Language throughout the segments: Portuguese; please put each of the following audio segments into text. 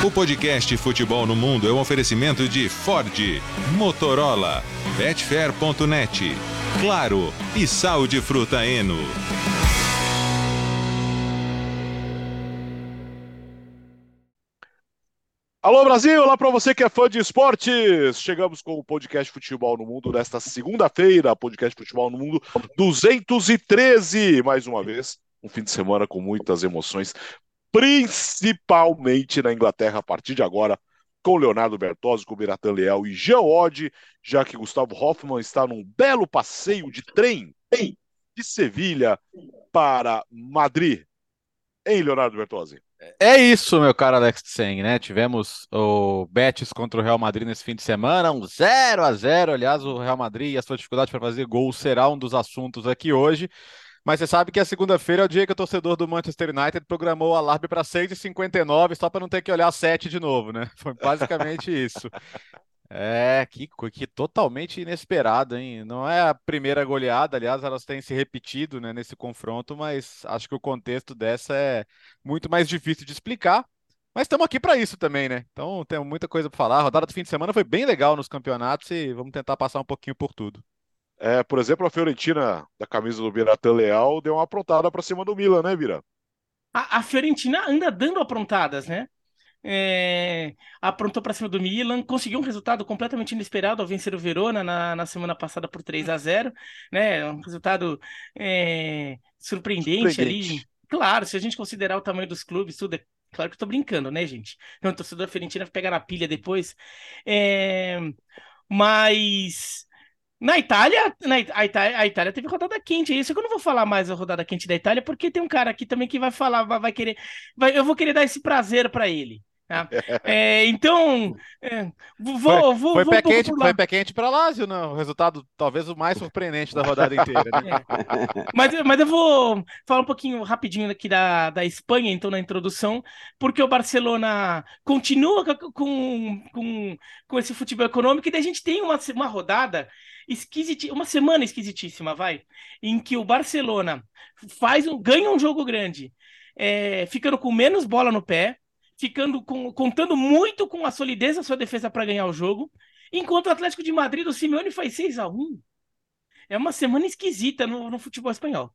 O podcast Futebol no Mundo é um oferecimento de Ford, Motorola, Betfair.net, Claro e Sal de Fruta Eno. Alô Brasil, olá para você que é fã de esportes. Chegamos com o podcast Futebol no Mundo nesta segunda-feira, podcast Futebol no Mundo 213, mais uma vez, um fim de semana com muitas emoções, principalmente na Inglaterra a partir de agora, com Leonardo Bertozzi, com Biratan Leal e Jean Oddi, já que Gustavo Hoffmann está num belo passeio de trem de Sevilha para Madrid. Hein, Leonardo Bertozzi? É isso, meu caro Alex Tseng, né? Tivemos o Betis contra o Real Madrid nesse fim de semana, um 0 a 0 Aliás, o Real Madrid e a sua dificuldade para fazer gol será um dos assuntos aqui hoje. Mas você sabe que a segunda-feira é o dia que o torcedor do Manchester United programou o alarme para 6h59 só para não ter que olhar 7 de novo, né? Foi basicamente isso. É, que, que totalmente inesperado, hein? Não é a primeira goleada, aliás, elas têm se repetido né, nesse confronto, mas acho que o contexto dessa é muito mais difícil de explicar. Mas estamos aqui para isso também, né? Então tem muita coisa para falar. A rodada do fim de semana foi bem legal nos campeonatos e vamos tentar passar um pouquinho por tudo. É, por exemplo, a Fiorentina da camisa do Biratan Leal deu uma aprontada para cima do Milan, né, Bira? A, a Fiorentina anda dando aprontadas, né? é, aprontou para cima do Milan, conseguiu um resultado completamente inesperado ao vencer o Verona na, na semana passada por 3 a 0 né? Um resultado é, surpreendente, surpreendente, ali. Claro, se a gente considerar o tamanho dos clubes, tudo é claro que eu tô brincando, né, gente? Então, o torcedor Fiorentina vai pegar na pilha depois. É, mas. Na Itália, na a, Itália, a Itália teve rodada quente. Isso que eu não vou falar mais a rodada quente da Itália, porque tem um cara aqui também que vai falar, vai, vai querer. Vai, eu vou querer dar esse prazer para ele. Tá? É, então, é, vou, foi, vou, foi vou pé quente, foi pé quente para Lazio, não? O resultado talvez o mais surpreendente da rodada inteira. Né? É. Mas, mas eu vou falar um pouquinho rapidinho aqui da, da Espanha, então, na introdução, porque o Barcelona continua com, com, com esse futebol econômico e daí a gente tem uma, uma rodada esquisitíssima, uma semana esquisitíssima, vai, em que o Barcelona faz um, ganha um jogo grande, é, ficando com menos bola no pé, ficando com, contando muito com a solidez da sua defesa para ganhar o jogo, enquanto o Atlético de Madrid do Simeone faz 6 a 1 É uma semana esquisita no, no futebol espanhol.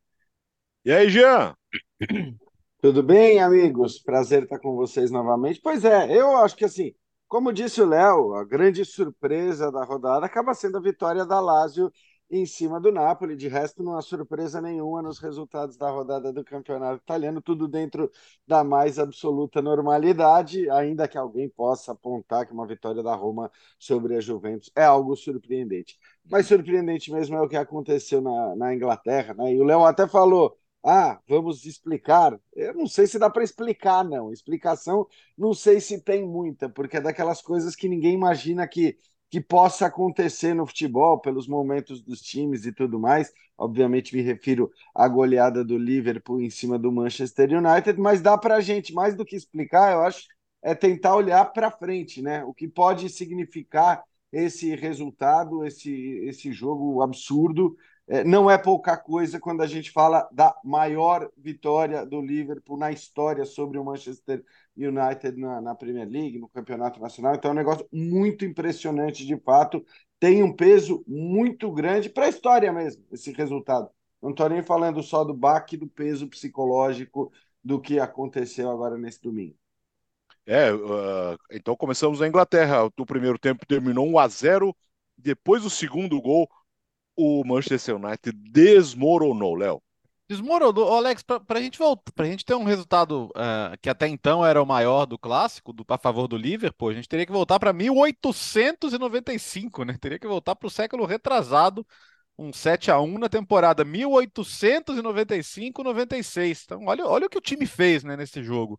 E aí, Jean? Tudo bem, amigos? Prazer estar com vocês novamente. Pois é, eu acho que assim, como disse o Léo, a grande surpresa da rodada acaba sendo a vitória da Lazio em cima do Napoli. De resto, não há surpresa nenhuma nos resultados da rodada do campeonato italiano, tudo dentro da mais absoluta normalidade, ainda que alguém possa apontar que uma vitória da Roma sobre a Juventus é algo surpreendente. Mas surpreendente mesmo é o que aconteceu na, na Inglaterra, né? E o Léo até falou. Ah, vamos explicar. Eu não sei se dá para explicar, não. Explicação, não sei se tem muita, porque é daquelas coisas que ninguém imagina que que possa acontecer no futebol, pelos momentos dos times e tudo mais. Obviamente, me refiro à goleada do Liverpool em cima do Manchester United, mas dá para a gente, mais do que explicar, eu acho, é tentar olhar para frente, né? O que pode significar esse resultado, esse, esse jogo absurdo. É, não é pouca coisa quando a gente fala da maior vitória do Liverpool na história sobre o Manchester United na, na, Premier League, no Campeonato Nacional. Então é um negócio muito impressionante, de fato. Tem um peso muito grande para a história mesmo, esse resultado. Não estou nem falando só do baque, do peso psicológico do que aconteceu agora nesse domingo. É, uh, então começamos na Inglaterra. O primeiro tempo terminou 1 a 0 Depois do segundo gol, o Manchester United desmoronou, Léo. Desmoronou, Alex, para a gente voltar, para a gente ter um resultado uh, que até então era o maior do clássico, do, a favor do Liverpool, a gente teria que voltar para 1895, né? Teria que voltar para o século retrasado, um 7 a 1 na temporada 1895-96. Então, olha, olha o que o time fez né, nesse jogo.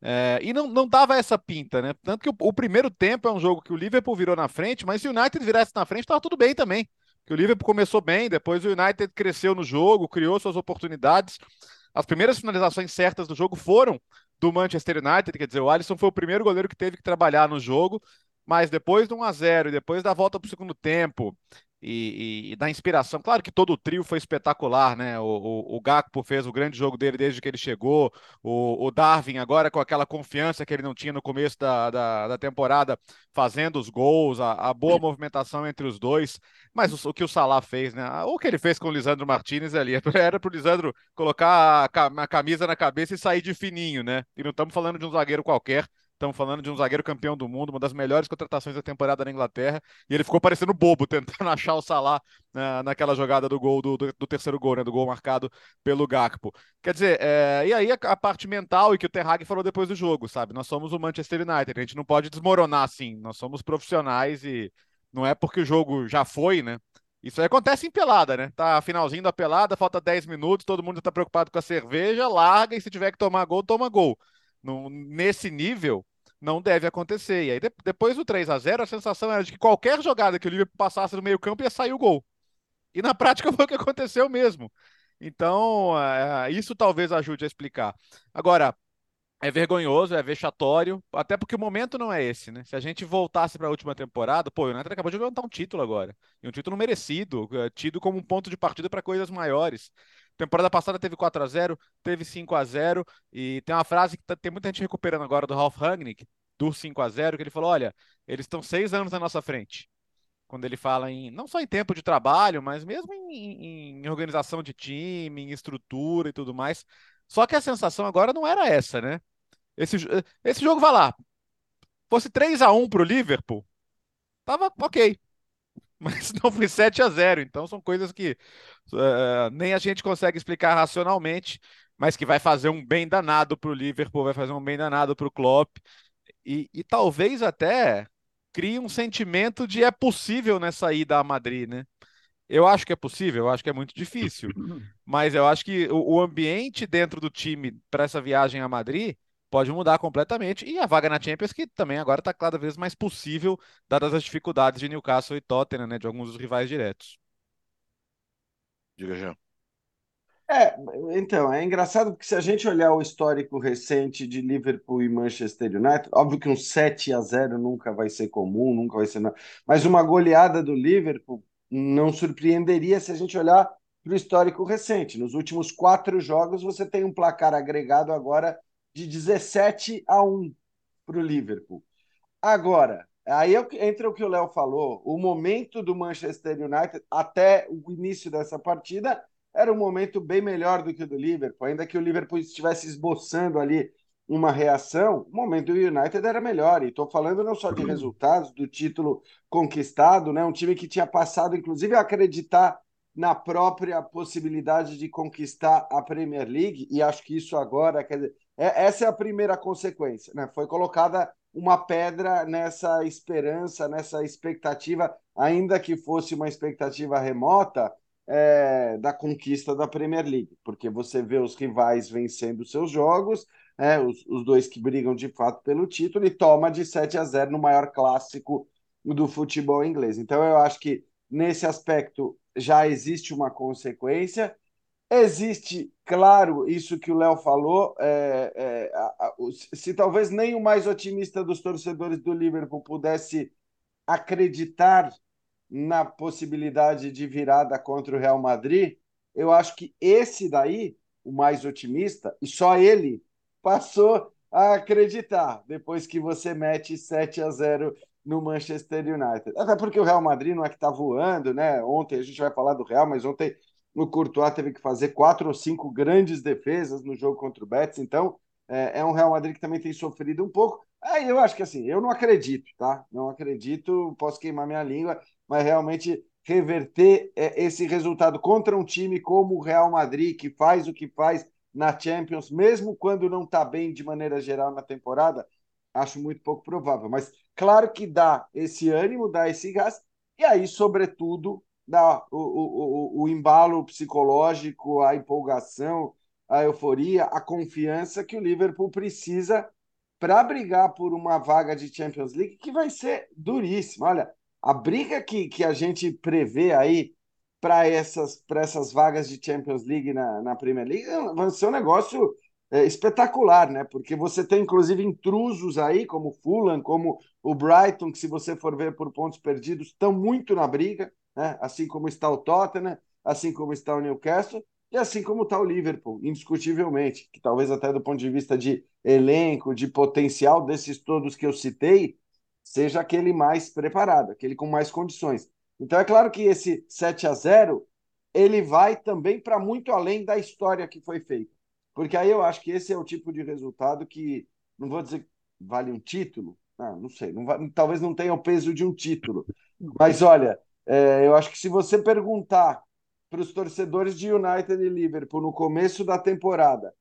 É, e não, não dava essa pinta, né? Tanto que o, o primeiro tempo é um jogo que o Liverpool virou na frente, mas se o United virasse na frente, estava tudo bem também que o Liverpool começou bem, depois o United cresceu no jogo, criou suas oportunidades. As primeiras finalizações certas do jogo foram do Manchester United, quer dizer, o Alisson foi o primeiro goleiro que teve que trabalhar no jogo, mas depois do 1 a 0 e depois da volta para o segundo tempo, e, e, e, da inspiração. Claro que todo o trio foi espetacular, né? O, o, o Gakpo fez o grande jogo dele desde que ele chegou, o, o, Darwin agora com aquela confiança que ele não tinha no começo da, da, da temporada, fazendo os gols, a, a, boa movimentação entre os dois, mas o, o, que o Salah fez, né? O que ele fez com o Lisandro Martinez ali, era para o Lisandro colocar a, a camisa na cabeça e sair de fininho, né? E não estamos falando de um zagueiro qualquer, Estamos falando de um zagueiro campeão do mundo, uma das melhores contratações da temporada na Inglaterra, e ele ficou parecendo bobo, tentando achar o Salah na, naquela jogada do gol, do, do, do, terceiro gol, né, do gol marcado pelo Gakpo. Quer dizer, é, e aí a, a, parte mental e que o Terrag falou depois do jogo, sabe? Nós somos o Manchester United, a gente não pode desmoronar assim, nós somos profissionais e não é porque o jogo já foi, né? Isso aí acontece em pelada, né? Tá finalzinho da pelada, falta 10 minutos, todo mundo tá preocupado com a cerveja, larga e se tiver que tomar gol, toma gol no, nesse nível, não deve acontecer. E aí, de, depois do 3 a 0 a sensação era de que qualquer jogada que o Liverpool passasse no meio-campo ia sair o gol. E na prática foi o que aconteceu mesmo. Então, é, isso talvez ajude a explicar. Agora, é vergonhoso, é vexatório, até porque o momento não é esse, né? Se a gente voltasse para a última temporada, pô, o United acabou de levantar um título agora. E um título merecido, é, tido como um ponto de partida para coisas maiores. Temporada passada teve 4 a 0 teve 5 a 0 e tem uma frase que tá, tem muita gente recuperando agora do Ralf Rangnick, do 5 a 0 que ele falou: olha, eles estão seis anos na nossa frente. Quando ele fala em, não só em tempo de trabalho, mas mesmo em, em organização de time, em estrutura e tudo mais. Só que a sensação agora não era essa, né? Esse, esse jogo vai lá. Fosse 3 a 1 para o Liverpool, tava ok mas não foi 7 a 0 Então são coisas que uh, nem a gente consegue explicar racionalmente, mas que vai fazer um bem danado para o Liverpool, vai fazer um bem danado para o Klopp. E, e, talvez até crie um sentimento de é possível nessa ida a Madrid, né? Eu acho que é possível, eu acho que é muito difícil, mas eu acho que o, o ambiente dentro do time para essa viagem a Madrid pode mudar completamente. E a vaga na Champions, que também agora está cada vez mais possível, dadas as dificuldades de Newcastle e Tottenham, né, de alguns dos rivais diretos. Diga, Jean. É, então, é engraçado porque se a gente olhar o histórico recente de Liverpool e Manchester United, óbvio que um 7 a 0 nunca vai ser comum, nunca vai ser. Mas uma goleada do Liverpool não surpreenderia se a gente olhar para o histórico recente. Nos últimos quatro jogos, você tem um placar agregado agora de 17 a 1 para o Liverpool. Agora, aí entra o que o Léo falou, o momento do Manchester United até o início dessa partida era um momento bem melhor do que o do Liverpool, ainda que o Liverpool estivesse esboçando ali uma reação, o momento do United era melhor. E estou falando não só de resultados, do título conquistado, né? um time que tinha passado, inclusive, a acreditar na própria possibilidade de conquistar a Premier League, e acho que isso agora, quer dizer, é, essa é a primeira consequência, né? Foi colocada uma pedra nessa esperança, nessa expectativa, ainda que fosse uma expectativa remota, é, da conquista da Premier League, porque você vê os rivais vencendo seus jogos, é, os, os, dois que brigam de fato pelo título, e toma de 7 a 0 no maior clássico do futebol inglês. Então, eu acho que nesse aspecto já existe uma consequência. Existe, claro, isso que o Léo falou. É, é, a, a, se talvez nem o mais otimista dos torcedores do Liverpool pudesse acreditar na possibilidade de virada contra o Real Madrid, eu acho que esse daí, o mais otimista, e só ele passou a acreditar depois que você mete 7 a 0 no Manchester United. Até porque o Real Madrid não é que está voando, né? Ontem a gente vai falar do Real, mas ontem o Courtois teve que fazer quatro ou cinco grandes defesas no jogo contra o Betis, então é, é um Real Madrid que também tem sofrido um pouco. Aí eu acho que assim, eu não acredito, tá? Não acredito, posso queimar minha língua, mas realmente reverter é, esse resultado contra um time como o Real Madrid, que faz o que faz na Champions, mesmo quando não está bem de maneira geral na temporada, acho muito pouco provável. Mas claro que dá esse ânimo, dá esse gás, e aí, sobretudo, dá o, o, o, o embalo psicológico, a empolgação, a euforia, a confiança que o Liverpool precisa para brigar por uma vaga de Champions League que vai ser duríssima. Olha, a briga que, que a gente prevê aí para essas, essas vagas de Champions League na, na Premier League vai ser um negócio é, espetacular, né? Porque você tem inclusive intrusos aí, como o Fulham, como o Brighton, que se você for ver por pontos perdidos, estão muito na briga, né? Assim como está o Tottenham, assim como está o Newcastle e assim como está o Liverpool, indiscutivelmente, que talvez até do ponto de vista de elenco, de potencial desses todos que eu citei, seja aquele mais preparado, aquele com mais condições. Então é claro que esse 7 a 0 ele vai também para muito além da história que foi feita. Porque aí eu acho que esse é o tipo de resultado que, não vou dizer vale um título, ah, não sei, não vai, talvez não tenha o peso de um título. Mas olha, é, eu acho que se você perguntar para os torcedores de United e Liverpool no começo da temporada,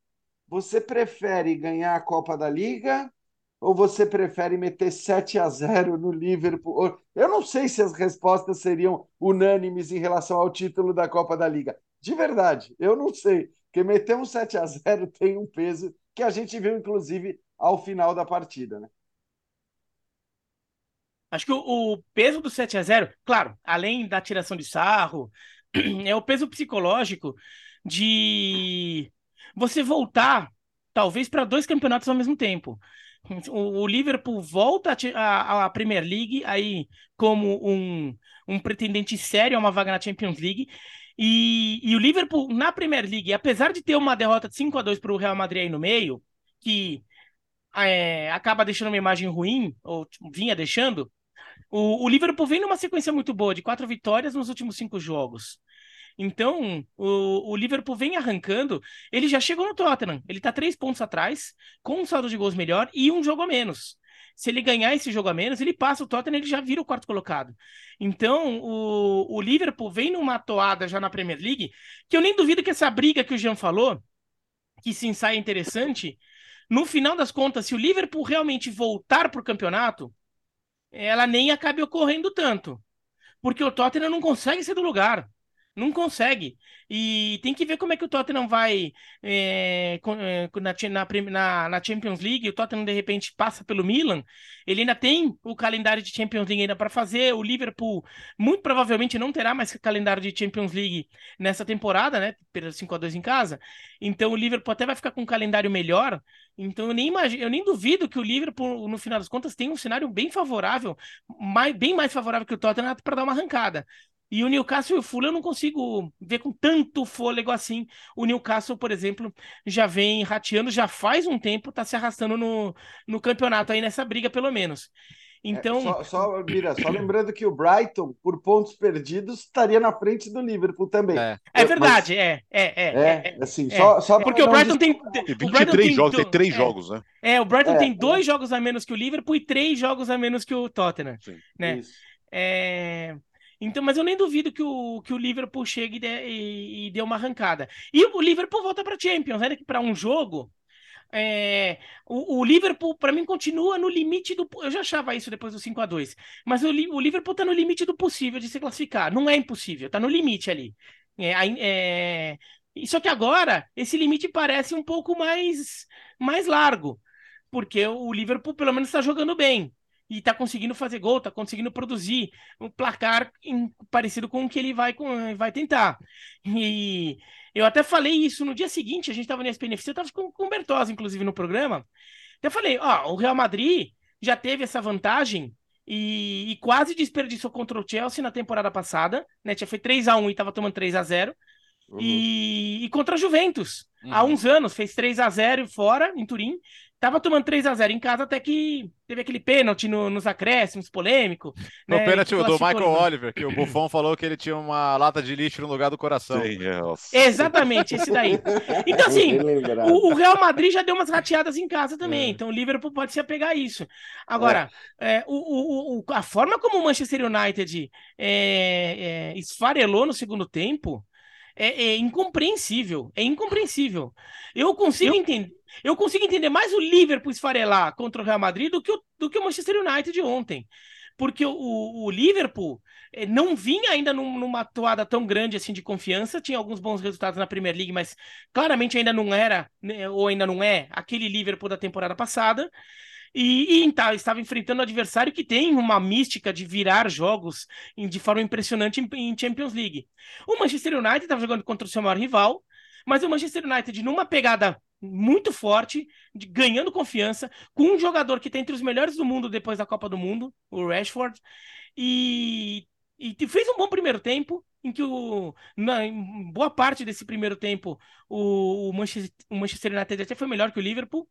você prefere ganhar a Copa da Liga ou você prefere meter 7 a 0 no Liverpool? Eu não sei se as respostas seriam unânimes em relação ao título da Copa da Liga. De verdade, eu não sei. Porque meter um 7 a 0 tem um peso que a gente viu, inclusive, ao final da partida, né? Acho que o, o peso do 7 a 0 claro, além da tiração de sarro, é o peso psicológico de você voltar, talvez, para dois campeonatos ao mesmo tempo. O, o Liverpool volta à Premier League aí como um, um pretendente sério a uma vaga na Champions League e, e o Liverpool na Premier League, apesar de ter uma derrota de 5 a 2 para o Real Madrid aí no meio, que é, acaba deixando uma imagem ruim, ou vinha deixando, o, o, Liverpool vem numa sequência muito boa de quatro vitórias nos últimos cinco jogos. Então, o, o, Liverpool vem arrancando. Ele já chegou no Tottenham. Ele está três pontos atrás, com um saldo de gols melhor e um jogo a menos. Se ele ganhar esse jogo a menos, ele passa o Tottenham, ele já vira o quarto colocado. Então, o, o Liverpool vem numa toada já na Premier League, que eu nem duvido que essa briga que o Jean falou, que se ensaia interessante, no final das contas, se o Liverpool realmente voltar para o campeonato, ela nem acabe ocorrendo tanto. Porque o Tottenham não consegue ser do lugar. Não consegue. E tem que ver como é que o Tottenham vai é, na, na, na, Champions League. O Tottenham, de repente, passa pelo Milan. Ele ainda tem o calendário de Champions League ainda para fazer. O Liverpool, muito provavelmente, não terá mais calendário de Champions League nessa temporada, né? Pelo 5 a 2 em casa. Então, o Liverpool até vai ficar com um calendário melhor. Então, eu nem, imagino, eu nem duvido que o Liverpool, no final das contas, tenha um cenário bem favorável, mais, bem mais favorável que o Tottenham para dar uma arrancada. E o Newcastle e o Fulham eu não consigo ver com tanto fôlego assim. O Newcastle, por exemplo, já vem rateando, já faz um tempo, tá se arrastando no, no campeonato aí nessa briga, pelo menos. Então. É, só, só, Mira, só lembrando que o Brighton, por pontos perdidos, estaria na frente do Liverpool também. É, é verdade, Mas... é, é, é, é, é. assim, Só, só Porque o Brighton tem. Tem 23 jogos, tem três jogos, né? É, o Brighton tem dois jogos a menos que o Liverpool e três jogos a menos que o Tottenham. Sim. Né? Isso. É. Então, mas eu nem duvido que o, que o Liverpool chegue e dê, e, e dê uma arrancada. E o Liverpool volta para Champions, né? Que para um jogo, é, o, o, Liverpool, para mim, continua no limite do. Eu já achava isso depois do 5 a 2 mas o, o Liverpool está no limite do possível de se classificar. Não é impossível, está no limite ali. É, é, só que agora, esse limite parece um pouco mais, mais largo, porque o Liverpool, pelo menos, está jogando bem e tá conseguindo fazer gol, tá conseguindo produzir um placar em, parecido com o que ele vai, com, vai tentar. E eu até falei isso no dia seguinte, a gente tava no SPNFC, eu tava com, com o Bertosa, inclusive, no programa. Eu falei, ó, o Real Madrid já teve essa vantagem e, e, quase desperdiçou contra o Chelsea na temporada passada, né? Tinha feito 3 a 1 e tava tomando 3 a 0 uhum. e, e, contra a Juventus. Uhum. Há uns anos, fez 3 a 0 fora, em Turim, Tava tomando 3 a 0 em casa até que teve aquele pênalti no, nos acréscimos, polêmico. Né? O pênalti do Michael Oliver, que o Buffon falou que ele tinha uma lata de lixo no lugar do coração. Sim, é. Exatamente, esse daí. Então, assim, o, o, Real Madrid já deu umas rateadas em casa também, é. então o Liverpool pode se apegar a isso. Agora, é. é o, o, a forma como o Manchester United é, é, esfarelou no segundo tempo é, é incompreensível. É incompreensível. Eu consigo Eu... entender. Eu consigo entender mais o Liverpool esfarelar contra o Real Madrid do que o, do que o Manchester United ontem. Porque o, o Liverpool eh, não vinha ainda num, numa toada tão grande assim de confiança, tinha alguns bons resultados na Premier League, mas claramente ainda não era, né, ou ainda não é, aquele Liverpool da temporada passada. E, e tá, estava enfrentando um adversário que tem uma mística de virar jogos de forma impressionante em, em Champions League. O Manchester United estava jogando contra o seu maior rival, mas o Manchester United, numa pegada muito forte, de, ganhando confiança, com um jogador que está entre os melhores do mundo depois da Copa do Mundo, o Rashford, e, e fez um bom primeiro tempo, em que o, na, em boa parte desse primeiro tempo o, o, Manchester, o Manchester United até foi melhor que o Liverpool,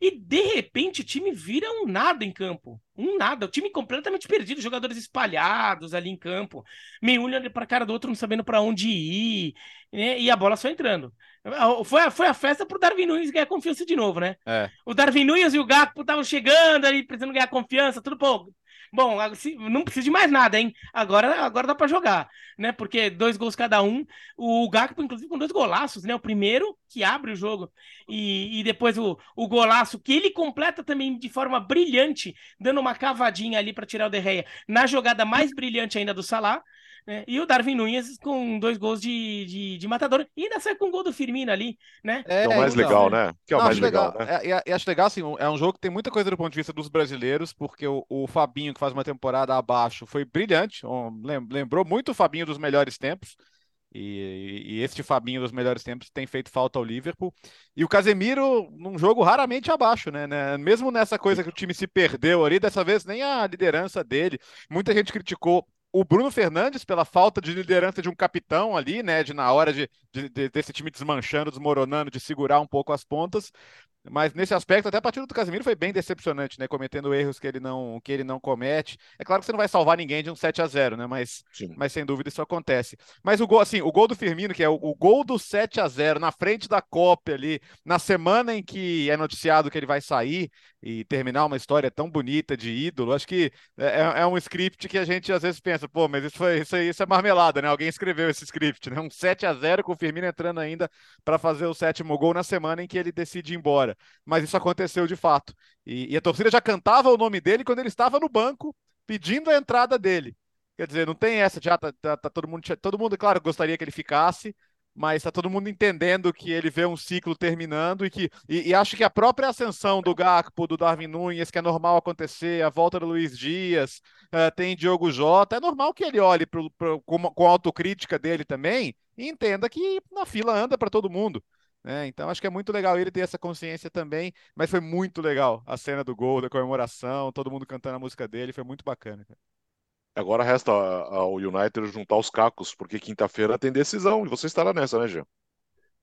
e de repente o time vira um nada em campo. Um nada. O time completamente perdido, jogadores espalhados ali em campo. Meio olhando para a cara do outro, não sabendo para onde ir. Né? E a bola só entrando. Foi a, foi a festa pro Darwin Nunes ganhar confiança de novo, né? É. O Darwin Nunes e o Gakpo estavam chegando ali, precisando ganhar confiança, tudo bom. Bom, não precisa de mais nada, hein? Agora, agora dá para jogar, né? Porque dois gols cada um. O Gakpo, inclusive, com dois golaços, né? O primeiro que abre o jogo e, e depois o, o golaço que ele completa também de forma brilhante, dando uma cavadinha ali para tirar o Derreia na jogada mais brilhante ainda do Salah. Né? E o Darwin Nunes com dois gols de, de, de matador. E ainda sai com um gol do Firmino ali, né? É, que é o mais legal, né? Que é o Não, mais legal, legal né? É, é, acho legal, assim, é um jogo que tem muita coisa do ponto de vista dos brasileiros, porque o, o Fabinho, que faz uma temporada abaixo, foi brilhante. lembrou muito o Fabinho dos melhores tempos. E, e, este Fabinho dos melhores tempos tem feito falta ao Liverpool. E o Casemiro, num jogo raramente abaixo, né, né? Mesmo nessa coisa que o time se perdeu ali, dessa vez nem a liderança dele. Muita gente criticou o Bruno Fernandes pela falta de liderança de um capitão ali, né? De na hora de, de, de, desse time desmanchando, desmoronando, de segurar um pouco as pontas. Mas nesse aspecto, até a partida do Casemiro foi bem decepcionante, né? Cometendo erros que ele não, que ele não comete. É claro que você não vai salvar ninguém de um 7 a 0 né? Mas, mas sem dúvida isso acontece. Mas o gol, assim, o gol do Firmino, que é o, o gol do 7 a 0 na frente da Copa ali, na semana em que é noticiado que ele vai sair e terminar uma história tão bonita de ídolo, acho que é, é, é um script que a gente às vezes pensa, pô, mas isso, foi, isso, isso é marmelada, né? Alguém escreveu esse script, né? Um 7 a 0 com o Firmino entrando ainda para fazer o sétimo gol na semana em que ele decide ir embora mas isso aconteceu de fato. E, e, a torcida já cantava o nome dele quando ele estava no banco pedindo a entrada dele. Quer dizer, não tem essa, já tá, tá, tá todo mundo, todo mundo, claro, gostaria que ele ficasse, mas está todo mundo entendendo que ele vê um ciclo terminando e que e, e, acho que a própria ascensão do Gakpo, do Darwin Nunes, que é normal acontecer, a volta do Luiz Dias, uh, tem Diogo Jota, é normal que ele olhe pro, pro, com, com a autocrítica dele também e entenda que na fila anda para todo mundo. Né? Então acho que é muito legal ele ter essa consciência também, mas foi muito legal a cena do gol, da comemoração, todo mundo cantando a música dele, foi muito bacana. Agora resta ao United juntar os cacos, porque quinta-feira tem decisão e você estará nessa, né, Jean?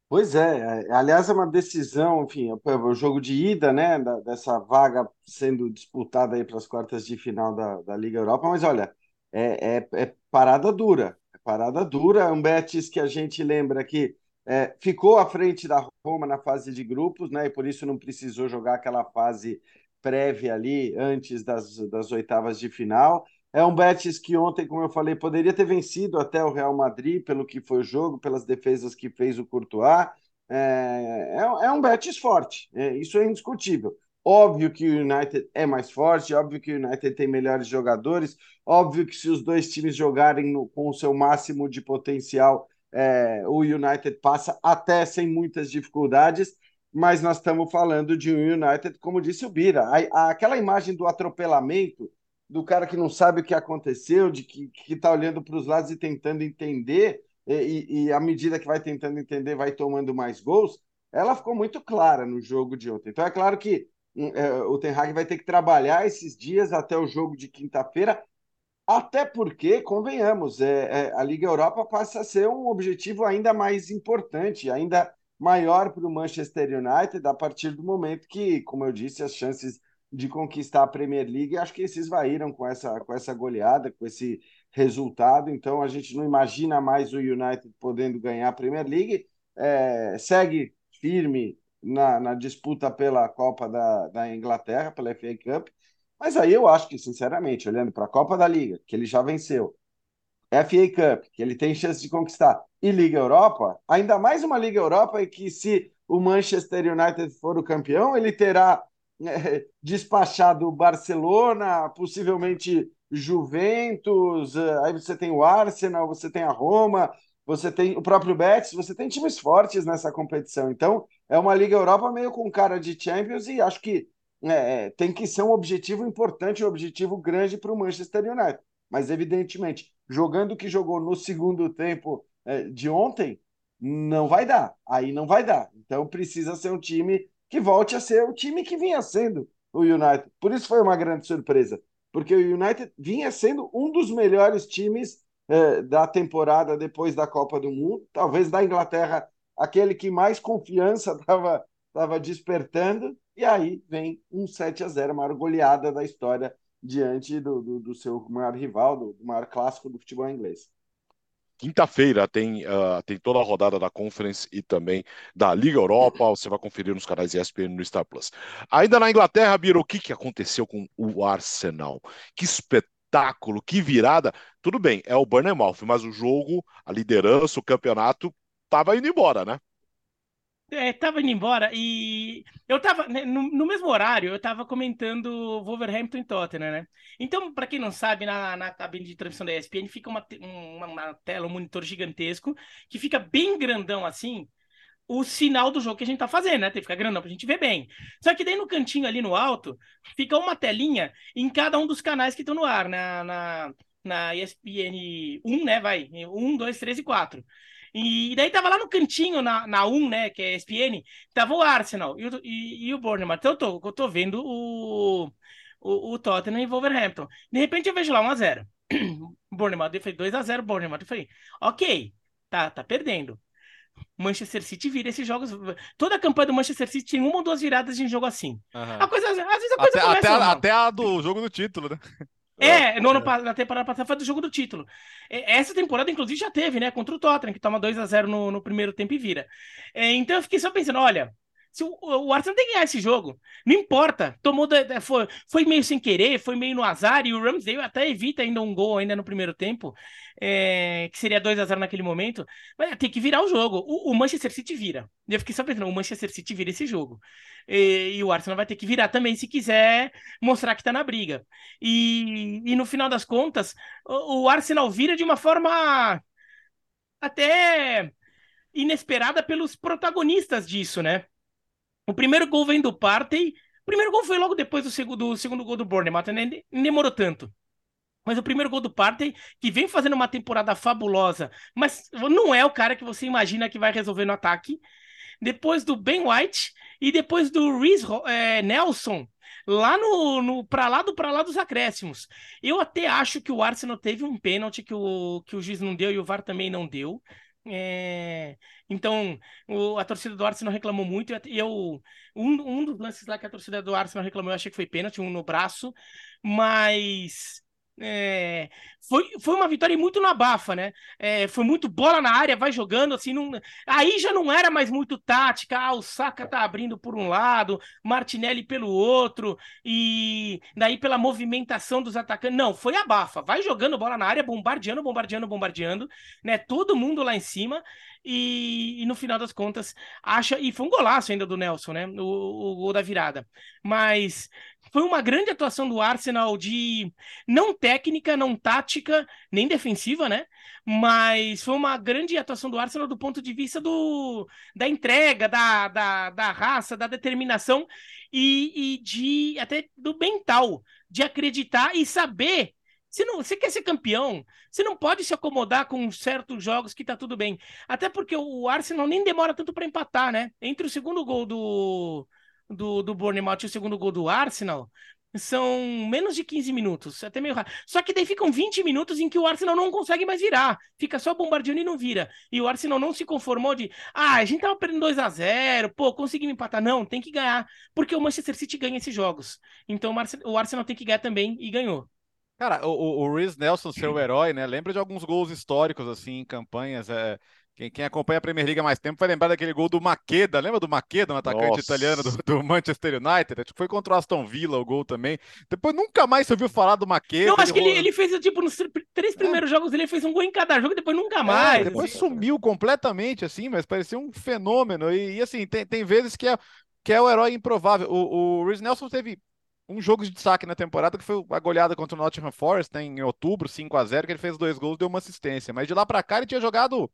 Pois é, é aliás, é uma decisão, enfim, é o jogo de ida, né, dessa vaga sendo disputada aí para as quartas de final da, da Liga Europa, mas olha, é, é, é parada dura, é parada dura, é um Betis que a gente lembra que é, ficou à frente da Roma na fase de grupos, né? E por isso não precisou jogar aquela fase prévia ali antes das, das oitavas de final. É um Betis que ontem, como eu falei, poderia ter vencido até o Real Madrid pelo que foi o jogo, pelas defesas que fez o Courtois. É, é, é um Betis forte, é, isso é indiscutível. Óbvio que o United é mais forte, óbvio que o United tem melhores jogadores, óbvio que se os dois times jogarem no, com o seu máximo de potencial, é, o United passa até sem muitas dificuldades, mas nós estamos falando de um United, como disse o Bira, a, a, aquela imagem do atropelamento, do cara que não sabe o que aconteceu, de que está olhando para os lados e tentando entender, e, e à medida que vai tentando entender, vai tomando mais gols, ela ficou muito clara no jogo de ontem. Então é claro que hum, é, o Ten Hag vai ter que trabalhar esses dias até o jogo de quinta-feira até porque, convenhamos, é, é, a Liga Europa passa a ser um objetivo ainda mais importante, ainda maior para o Manchester United, a partir do momento que, como eu disse, as chances de conquistar a Premier League, acho que se esvaíram com essa, com essa goleada, com esse resultado. Então, a gente não imagina mais o United podendo ganhar a Premier League. É, segue firme na, na disputa pela Copa da, da Inglaterra, pela FA Cup, mas aí eu acho que, sinceramente, olhando para a Copa da Liga, que ele já venceu, FA Cup, que ele tem chance de conquistar, e Liga Europa, ainda mais uma Liga Europa em que se o Manchester United for o campeão, ele terá é, despachado Barcelona, possivelmente Juventus, eh, aí você tem o Arsenal, você tem a Roma, você tem o próprio Betis, você tem times fortes nessa competição. Então, é uma Liga Europa meio com cara de Champions e acho que é, é, tem que ser um objetivo importante, um objetivo grande para o Manchester United. Mas, evidentemente, jogando o que jogou no segundo tempo é, de ontem, não vai dar. Aí não vai dar. Então precisa ser um time que volte a ser o time que vinha sendo o United. Por isso foi uma grande surpresa, porque o United vinha sendo um dos melhores times eh, da temporada depois da Copa do Mundo, talvez da Inglaterra, aquele que mais confiança estava tava despertando, e aí vem um 7 a 0 a maior goleada da história diante do, do, do seu maior rival, do maior clássico do futebol inglês. Quinta-feira tem, uh, tem toda a rodada da Conference e também da Liga Europa. Você vai conferir nos canais ESPN no Star Plus. Ainda na Inglaterra, Biro, o que, que aconteceu com o Arsenal? Que espetáculo, que virada. Tudo bem, é o Bournemouth, mas o jogo, a liderança, o campeonato, estava indo embora, né? É, tava indo embora e eu tava né, no, no, mesmo horário, eu tava comentando Wolverhampton e Tottenham, né? Então, para quem não sabe, na, na cabine de transmissão da ESPN fica uma, uma, uma, tela, um monitor gigantesco que fica bem grandão assim, o sinal do jogo que a gente tá fazendo, né? Tem que ficar grandão pra gente ver bem. Só que daí no cantinho ali no alto fica uma telinha em cada um dos canais que estão no ar, na, na, na ESPN 1, né? Vai, 1, 2, 3 e 4. E daí tava lá no cantinho, na, na 1, né, que é ESPN, tava o Arsenal e o, e, e o Bournemouth. Então eu tô, eu tô vendo o, o, o Tottenham e Wolverhampton. De repente eu vejo lá 1x0. Bournemouth, eu falei 2x0 Bournemouth. Eu falei, ok, tá, tá perdendo. Manchester City vira esses jogos. Toda a campanha do Manchester City tem uma ou duas viradas em jogo assim. Uhum. A coisa, às vezes a coisa até, começa. Até, a, até a do jogo do título, né? É, no ano, na temporada passada foi do jogo do título. Essa temporada, inclusive, já teve, né? Contra o Tottenham, que toma 2 a 0 no, no primeiro tempo e vira. É, então eu fiquei só pensando: olha, se o, o Arsenal tem que ganhar esse jogo. Não importa. Tomou foi, foi meio sem querer, foi meio no azar, e o Ramsdale até evita ainda um gol ainda no primeiro tempo, é, que seria 2 a 0 naquele momento. Mas tem que virar o jogo. O, o Manchester City vira. Eu fiquei só pensando, o Manchester City vira esse jogo. E, e, o Arsenal vai ter que virar também se quiser mostrar que tá na briga. E, e no final das contas, o, o Arsenal vira de uma forma até inesperada pelos protagonistas disso, né? O primeiro gol vem do Partey. O primeiro gol foi logo depois do segundo, do segundo gol do Bournemouth, né? Nem demorou tanto. Mas o primeiro gol do Partey, que vem fazendo uma temporada fabulosa, mas não é o cara que você imagina que vai resolver no ataque. Depois do Ben White e depois do Reece é, Nelson, lá no, no para lá do para lá dos acréscimos. Eu até acho que o Arsenal teve um pênalti que o, que o juiz não deu e o VAR também não deu. É... Então, o, a torcida do Arsenal reclamou muito. E eu, um, um dos lances lá que a torcida do Arsenal reclamou, eu achei que foi pênalti, um no braço. Mas é, foi, foi uma vitória muito na bafa, né? É, foi muito bola na área, vai jogando assim. Não, aí já não era mais muito tática. Ah, o Saka tá abrindo por um lado, Martinelli pelo outro, e daí pela movimentação dos atacantes. Não, foi a bafa. Vai jogando bola na área, bombardeando, bombardeando, bombardeando, né? Todo mundo lá em cima. E, e, no final das contas, acha. E foi um golaço ainda do Nelson, né? O, o gol da virada. Mas foi uma grande atuação do Arsenal de não técnica, não tática, nem defensiva, né? Mas foi uma grande atuação do Arsenal do ponto de vista do, da entrega, da, da, da raça, da determinação e, e de até do mental, de acreditar e saber se não, você quer ser campeão, você não pode se acomodar com certos jogos que tá tudo bem. Até porque o Arsenal nem demora tanto para empatar, né? Entre o segundo gol do, do, do Bournemouth e o segundo gol do Arsenal, são menos de 15 minutos, até meio rápido. Só que daí ficam 20 minutos em que o Arsenal não consegue mais virar. Fica só bombardeando e não vira. E o Arsenal não se conformou de, ah, a gente tava perdendo 2 a 0 pô, conseguimos empatar. Não, tem que ganhar. Porque o Manchester City ganha esses jogos. Então o Arsenal tem que ganhar também e ganhou. Cara, o, o Reese Nelson, seu herói, né? Lembra de alguns gols históricos, assim, em campanhas. É... Quem, quem, acompanha a Premier League há mais tempo vai lembrar daquele gol do Maqueda. Lembra do Maqueda, um atacante Nossa. italiano do, do, Manchester United? Acho que foi contra o Aston Villa o gol também. Depois nunca mais você ouviu falar do Maqueda. Eu acho que ele, ele, fez, tipo, nos três é. primeiros é. jogos ele fez um gol em cada jogo e depois nunca mais. É, depois assim. sumiu completamente, assim, mas parecia um fenômeno. E, e assim, tem, tem vezes que é, que é o herói improvável. O, o Reece Nelson teve um jogo de destaque na temporada que foi a goleada contra o Nottingham Forest né, em outubro, 5 a 0 que ele fez dois gols e deu uma assistência. Mas de lá para cá ele tinha jogado.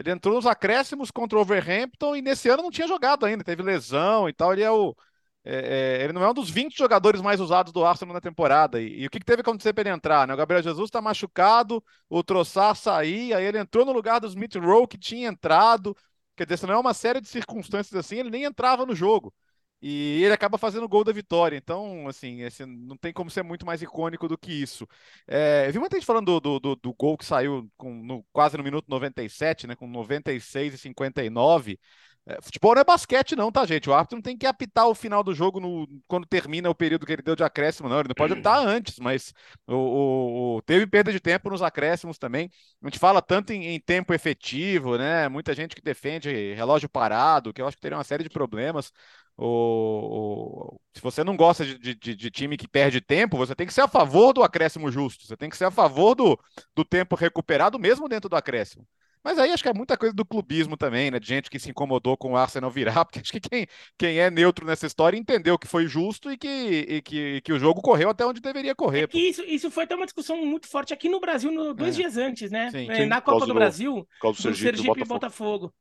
Ele entrou nos acréscimos contra o Overhampton e nesse ano não tinha jogado ainda, teve lesão e tal. Ele é o, é, é, ele não é um dos 20 jogadores mais usados do Arsenal na temporada. E, e o que, que, teve que acontecer para ele entrar? Né? O Gabriel Jesus está machucado, o Troçar sair, aí ele entrou no lugar do Smith Rowe, que tinha entrado. Quer dizer, se não é uma série de circunstâncias assim, ele nem entrava no jogo. E ele acaba fazendo o gol da vitória. Então, assim, esse, não tem como ser muito mais icônico do que isso. É, vi muita gente falando do, do, do gol que saiu com, no, quase no minuto 97, né, com 96 e 59. É, futebol não é basquete, não, tá, gente? O árbitro não tem que apitar o final do jogo no, quando termina o período que ele deu de acréscimo, não. Ele não pode apitar antes, mas o, o, o teve perda de tempo nos acréscimos também. A gente fala tanto em, em, tempo efetivo, né? Muita gente que defende relógio parado, que eu acho que teria uma série de problemas. O, o, se você não gosta de, de, de, time que perde tempo, você tem que ser a favor do acréscimo justo, você tem que ser a favor do, do tempo recuperado, mesmo dentro do acréscimo. Mas aí acho que é muita coisa do clubismo também, né? De gente que se incomodou com o Arsenal virar, porque acho que quem, quem é neutro nessa história entendeu que foi justo e que, e que, que o jogo correu até onde deveria correr. É isso, isso foi até uma discussão muito forte aqui no Brasil no, dois é. dias antes, né? Sim, sim. Na Copa do, do Brasil, do Sergipe, Sergipe e Botafogo. Botafogo.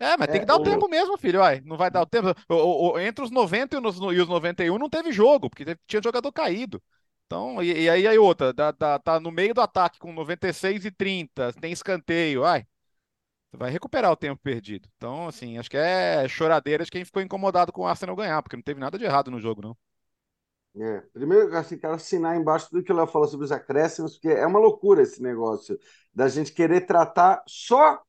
É, mas tem que dar o tempo mesmo, filho. Uai, não vai dar o tempo. O, o, entre os 90 e os, e os 91 não teve jogo, porque tinha jogador caído. Então, e, e aí, aí outra, dá, dá, tá no meio do ataque com 96 e 30, tem escanteio, ai, vai recuperar o tempo perdido. Então, assim, acho que é choradeira de quem ficou incomodado com o Arsenal ganhar, porque não teve nada de errado no jogo, não. É, primeiro, assim, quero assinar embaixo tudo que o Léo falou sobre os acréscimos, porque é uma loucura esse negócio da gente querer tratar só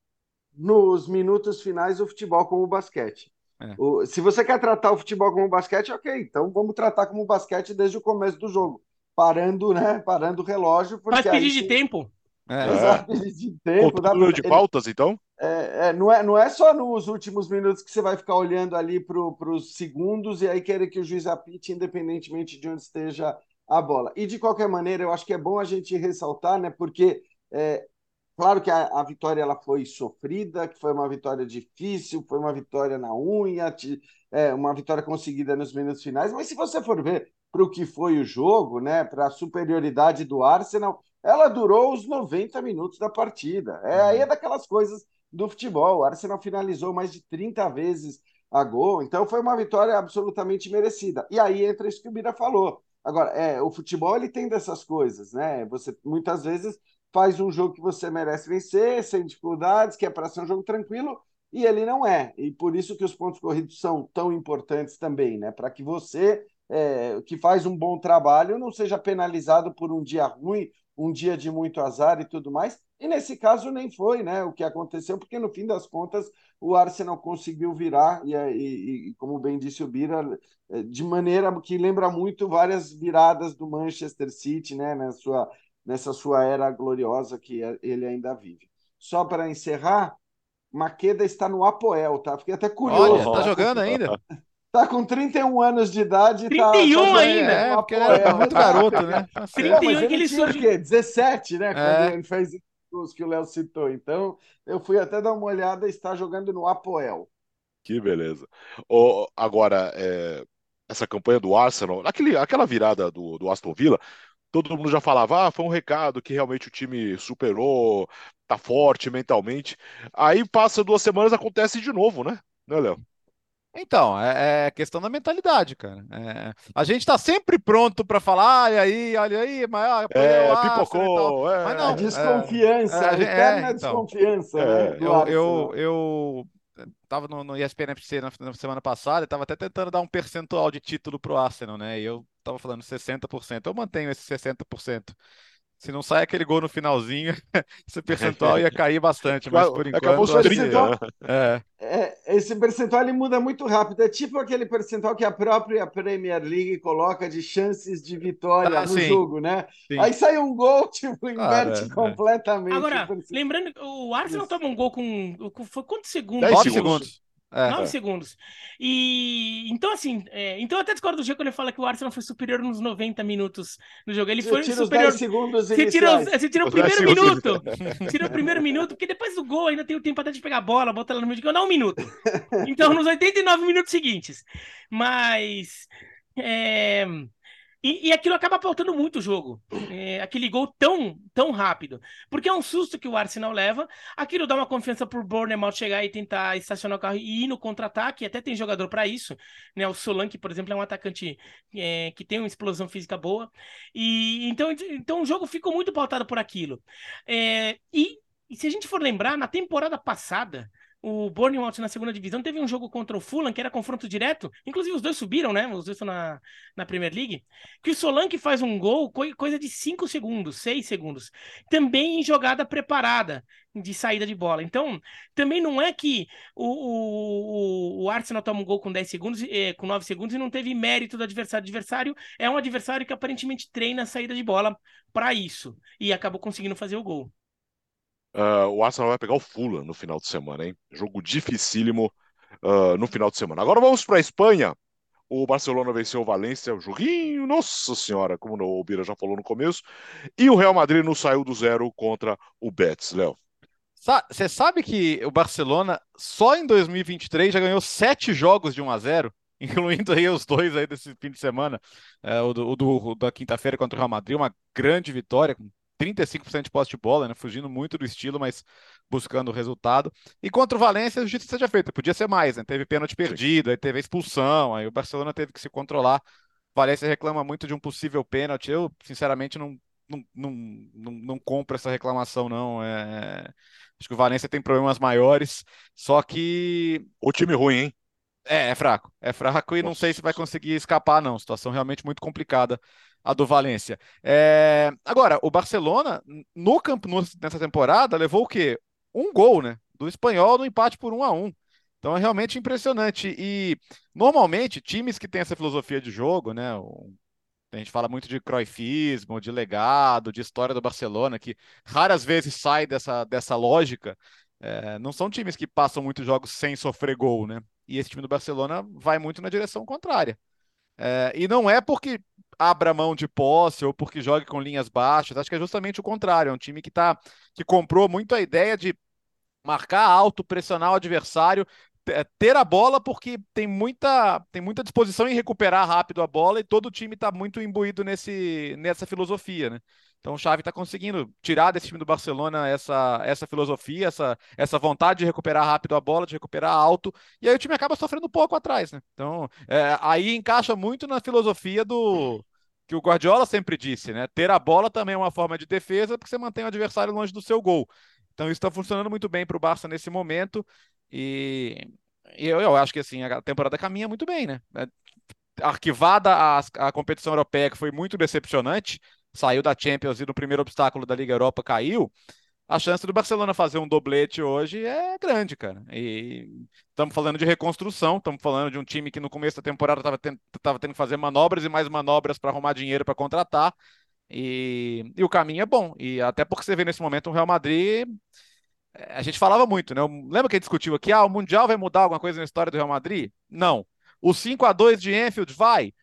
nos minutos finais o futebol como basquete. É. O, se você quer tratar o futebol como basquete, ok, então vamos tratar como basquete desde o começo do jogo parando, né? Parando o relógio. Faz pedir de tempo. É. Exato, de tempo. Dá pra... de pautas, então? É, é, não, é, não é só nos últimos minutos que você vai ficar olhando ali para os segundos e aí querer que o juiz apite, independentemente de onde esteja a bola. E de qualquer maneira, eu acho que é bom a gente ressaltar, né? Porque é, claro que a, a, vitória ela foi sofrida, que foi uma vitória difícil, foi uma vitória na unha, é, uma vitória conseguida nos minutos finais, mas se você for ver para o que foi o jogo, né, para a superioridade do Arsenal, ela durou os 90 minutos da partida. É aí é uhum. daquelas coisas do futebol. O Arsenal finalizou mais de 30 vezes a gol, então foi uma vitória absolutamente merecida. E aí entra isso que o Bira falou. Agora, é, o futebol ele tem dessas coisas, né? Você muitas vezes faz um jogo que você merece vencer, sem dificuldades, que é para ser um jogo tranquilo, e ele não é. E por isso que os pontos corridos são tão importantes também, né? Para que você é, que faz um bom trabalho não seja penalizado por um dia ruim, um dia de muito azar e tudo mais. E nesse caso nem foi né, o que aconteceu, porque no fim das contas o Arsenal conseguiu virar, e, e, e como bem disse o Bira, é, de maneira que lembra muito várias viradas do Manchester City né, na sua, nessa sua era gloriosa que ele ainda vive. Só para encerrar, Maqueda está no Apoel, tá? Fiquei até curioso. Olha, tá jogando ainda? Tá com 31 anos de idade. 31 tá, tá ainda. É, porque ele era muito garoto, né? 31 tá que ele tinha o quê? 17, né? É. Quando ele fez os que o Léo citou. Então, eu fui até dar uma olhada e está jogando no Apoel. Que beleza. Oh, agora, é, essa campanha do Arsenal, aquele, aquela virada do, do Aston Villa, todo mundo já falava, ah, foi um recado que realmente o time superou, tá forte mentalmente. Aí passa duas semanas, acontece de novo, né? Né, Léo? Então, é, é, questão da mentalidade, cara. É, a gente tá sempre pronto para falar, olha aí, olha aí, mas ah, é, pipocou, é. Mas não, a desconfiança, é, a eterna então, desconfiança. Né, eu, eu, eu, tava no, no ESPN FC na, na semana passada e tava até tentando dar um percentual de título pro Arsenal, né? E eu tava falando 60%. Eu mantenho esse 60%. Se não sai aquele gol no finalzinho, esse percentual ia cair bastante, mas por enquanto. Acabou acho percentual, é. É, esse percentual ele muda muito rápido. É tipo aquele percentual que a própria Premier League coloca de chances de vitória ah, no sim. jogo, né? Sim. Aí sai um gol, tipo, inverte ah, é, completamente. Agora, lembrando que o Arsenal toma um gol com. Foi quantos segundos? 10 segundos. Segundos. É. 9 segundos. E então, assim, é, então eu até discordo do G quando ele fala que o Arsenal foi superior nos 90 minutos no jogo. Ele foi tira superior. Os 10 segundos você tira, você tira o primeiro minuto. tira o primeiro minuto, porque depois do gol ainda tem o tempo até de pegar a bola, botar ela no meio de campo, dá um minuto. Então, nos 89 minutos seguintes. Mas. É... E, e aquilo acaba pautando muito o jogo. É, aquele gol tão, tão rápido. Porque é um susto que o Arsenal leva. Aquilo dá uma confiança pro Bournemouth chegar e tentar estacionar o carro e ir no contra-ataque. Até tem jogador para isso. Né? O Solanke, por exemplo, é um atacante é, que tem uma explosão física boa. E então, então o jogo ficou muito pautado por aquilo. É, e, e se a gente for lembrar, na temporada passada o Bournemouth na segunda divisão teve um jogo contra o Fulham, que era confronto direto. Inclusive, os dois subiram, né? Os dois estão na, na Premier League. Que o Solanke faz um gol, coisa de 5 segundos, 6 segundos. Também em jogada preparada de saída de bola. Então, também não é que o, o, o Arsenal toma um gol com 10 segundos, eh, com 9 segundos e não teve mérito do adversário. O adversário é um adversário que aparentemente treina a saída de bola para isso. E acabou conseguindo fazer o gol. Uh, o Arsenal vai pegar o Fulham no final de semana, hein? Jogo dificílimo uh, no final de semana. Agora vamos para a Espanha. O Barcelona venceu o Valência, o joguinho, nossa senhora, como o Bira já falou no começo. E o Real Madrid não saiu do zero contra o Betis, Léo. Você sabe que o Barcelona só em 2023 já ganhou sete jogos de 1 a 0 incluindo aí os dois aí desse fim de semana, é, o, do, o do, da quinta-feira contra o Real Madrid, uma grande vitória, com 35% de posse de bola, né? Fugindo muito do estilo, mas buscando o resultado. E contra o Valência, a justiça seja feita. Podia ser mais, né? Teve pênalti perdido, aí teve a expulsão, aí o Barcelona teve que se controlar. O Valência reclama muito de um possível pênalti. Eu, sinceramente, não, não, não, não, não compro essa reclamação, não. É... Acho que o Valência tem problemas maiores, só que. O time ruim, hein? É, é fraco. É fraco e Nossa. não sei se vai conseguir escapar, não. Situação realmente muito complicada a do Valência. É... Agora, o Barcelona, no campo nessa temporada, levou o quê? Um gol, né? Do espanhol no empate por um a um. Então é realmente impressionante. E normalmente, times que têm essa filosofia de jogo, né? A gente fala muito de croifismo, de legado, de história do Barcelona, que raras vezes sai dessa, dessa lógica. É, não são times que passam muitos jogos sem sofrer gol, né? E esse time do Barcelona vai muito na direção contrária. É, e não é porque abra mão de posse ou porque jogue com linhas baixas. Acho que é justamente o contrário. É um time que tá, que comprou muito a ideia de marcar alto, pressionar o adversário, ter a bola porque tem muita, tem muita disposição em recuperar rápido a bola e todo o time está muito imbuído nesse, nessa filosofia, né? Então o Xavi está conseguindo tirar desse time do Barcelona essa, essa filosofia, essa, essa vontade de recuperar rápido a bola, de recuperar alto, e aí o time acaba sofrendo um pouco atrás, né? Então é, aí encaixa muito na filosofia do que o Guardiola sempre disse, né? Ter a bola também é uma forma de defesa porque você mantém o adversário longe do seu gol. Então isso está funcionando muito bem para o Barça nesse momento e eu, eu acho que assim a temporada caminha muito bem, né? É, arquivada a, a competição europeia que foi muito decepcionante, saiu da Champions e no primeiro obstáculo da Liga Europa caiu, a chance do Barcelona fazer um doblete hoje é grande, cara. E estamos falando de reconstrução, estamos falando de um time que no começo da temporada estava tendo, tendo que fazer manobras e mais manobras para arrumar dinheiro para contratar. E, e, o caminho é bom. E até porque você vê nesse momento o Real Madrid. A gente falava muito, né? Lembra que a gente discutiu aqui? Ah, o Mundial vai mudar alguma coisa na história do Real Madrid? Não. O 5 a 2 de Enfield vai?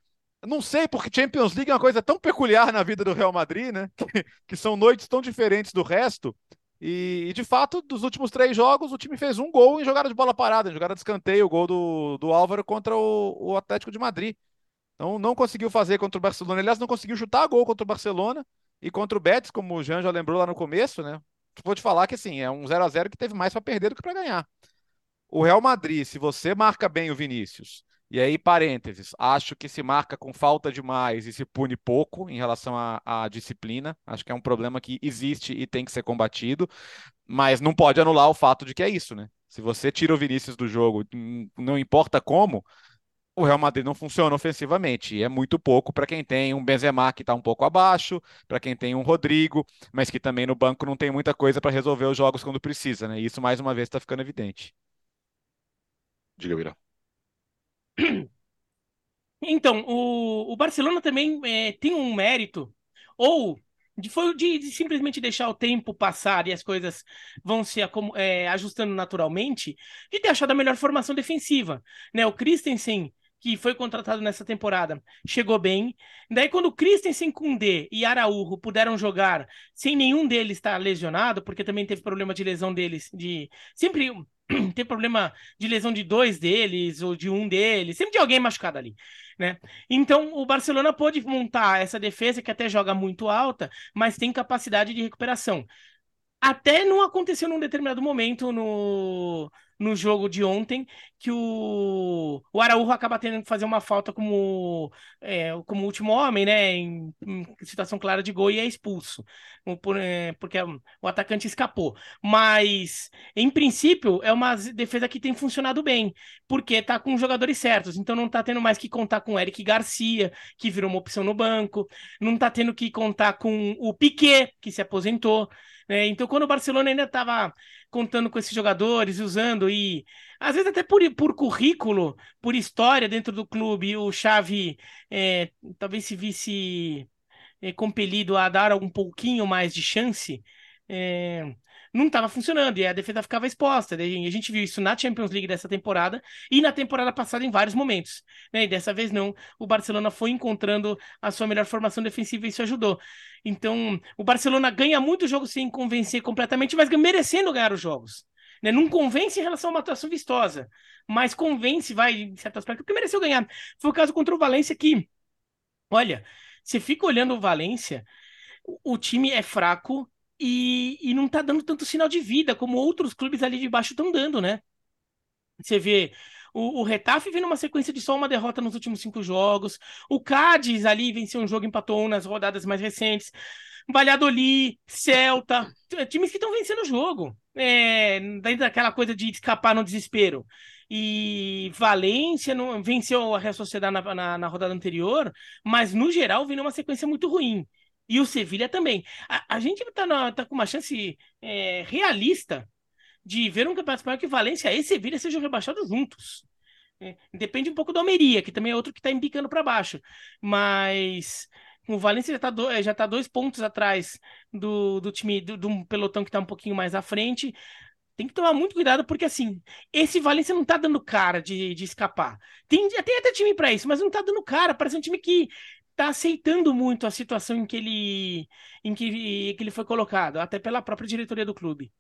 Não sei, porque Champions League é uma coisa tão peculiar na vida do Real Madrid, né? Que, que são noites tão diferentes do resto. E, e, de fato, dos últimos três jogos, o time fez um gol em jogada de bola parada, em jogada de escanteio, o gol do, do Álvaro contra o, o Atlético de Madrid. Então não conseguiu fazer contra o Barcelona. Aliás, não conseguiu chutar gol contra o Barcelona e contra o Betis, como o Jean já lembrou lá no começo, né? Vou te falar que assim, é um 0 a 0 que teve mais para perder do que para ganhar. O Real Madrid, se você marca bem o Vinícius, e aí, parênteses, acho que se marca com falta demais e se pune pouco em relação à, à, disciplina. Acho que é um problema que existe e tem que ser combatido, mas não pode anular o fato de que é isso, né? Se você tira o Vinícius do jogo, não importa como, o Real Madrid não funciona ofensivamente. E é muito pouco para quem tem um Benzema que está um pouco abaixo, para quem tem um Rodrigo, mas que também no banco não tem muita coisa para resolver os jogos quando precisa, né? E isso mais uma vez está ficando evidente. Diga, Vira. Então, o, o Barcelona também é, tem um mérito, ou de, foi de, de, simplesmente deixar o tempo passar e as coisas vão se é, ajustando naturalmente, de ter achado a melhor formação defensiva. Né? O Christensen, que foi contratado nessa temporada, chegou bem. Daí, quando o Christensen, Koundé e Araújo puderam jogar sem nenhum deles estar lesionado, porque também teve problema de lesão deles, de sempre tem problema de lesão de dois deles ou de um deles, sempre de alguém machucado ali. Né? Então o Barcelona pôde montar essa defesa que até joga muito alta, mas tem capacidade de recuperação. Até não aconteceu num determinado momento no, no jogo de ontem que o, o Araújo acaba tendo que fazer uma falta como, é, como último homem, né? Em, em, situação clara de gol e é expulso. Por, é, porque o atacante escapou. Mas, em princípio, é uma defesa que tem funcionado bem, porque tá com os jogadores certos. Então não tá tendo mais que contar com o Eric Garcia, que virou uma opção no banco. Não tá tendo que contar com o Piquet, que se aposentou. Né? Então, quando o Barcelona ainda estava contando com esses jogadores, usando e às vezes até por, por currículo, por história dentro do clube, o Xavi é, talvez se visse é, compelido a dar um pouquinho mais de chance. É, não estava funcionando e a defesa ficava exposta. A gente viu isso na Champions League dessa temporada e na temporada passada em vários momentos. Né? E dessa vez não, o Barcelona foi encontrando a sua melhor formação defensiva e isso ajudou. Então, o Barcelona ganha muito jogo sem convencer completamente, mas merecendo ganhar os jogos. Né? Não convence em relação a uma atuação vistosa, mas convence, vai, em certo aspecto, porque mereceu ganhar. Foi o caso contra o Valência que, olha, você fica olhando o Valência, o time é fraco, e, e não tá dando tanto sinal de vida como outros clubes ali de baixo estão dando, né? Você vê o, o Retafe numa sequência de só uma derrota nos últimos cinco jogos. O Cádiz ali venceu um jogo, empatou um nas rodadas mais recentes. Valladolid, Celta, times que estão vencendo o jogo. É, dentro daquela coisa de escapar no desespero. E Valência não, venceu a Real Sociedade na, na, na rodada anterior, mas no geral vem numa sequência muito ruim. E o Sevilha também. A, a gente está tá com uma chance é, realista de ver um campeonato espanhol que Valência e Sevilha sejam rebaixados juntos. É, depende um pouco do Almeria, que também é outro que está embicando para baixo. Mas o Valência já está do, tá dois pontos atrás do, do time, do, do pelotão que está um pouquinho mais à frente. Tem que tomar muito cuidado, porque assim, esse Valência não tá dando cara de, de escapar. Tem, tem até time para isso, mas não tá dando cara. Parece um time que tá aceitando muito a situação em que ele em que, que ele foi colocado, até pela própria diretoria do clube.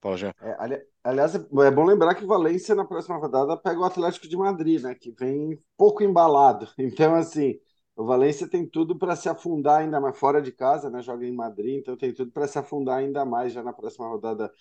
Fala, já. É, ali, aliás, é bom lembrar que Valência na próxima rodada pega o Atlético de Madrid, né? Que vem pouco embalado. Então, assim, o Valência tem tudo para se afundar ainda mais fora de casa, né? Joga em Madrid, então tem tudo para se afundar ainda mais já na próxima rodada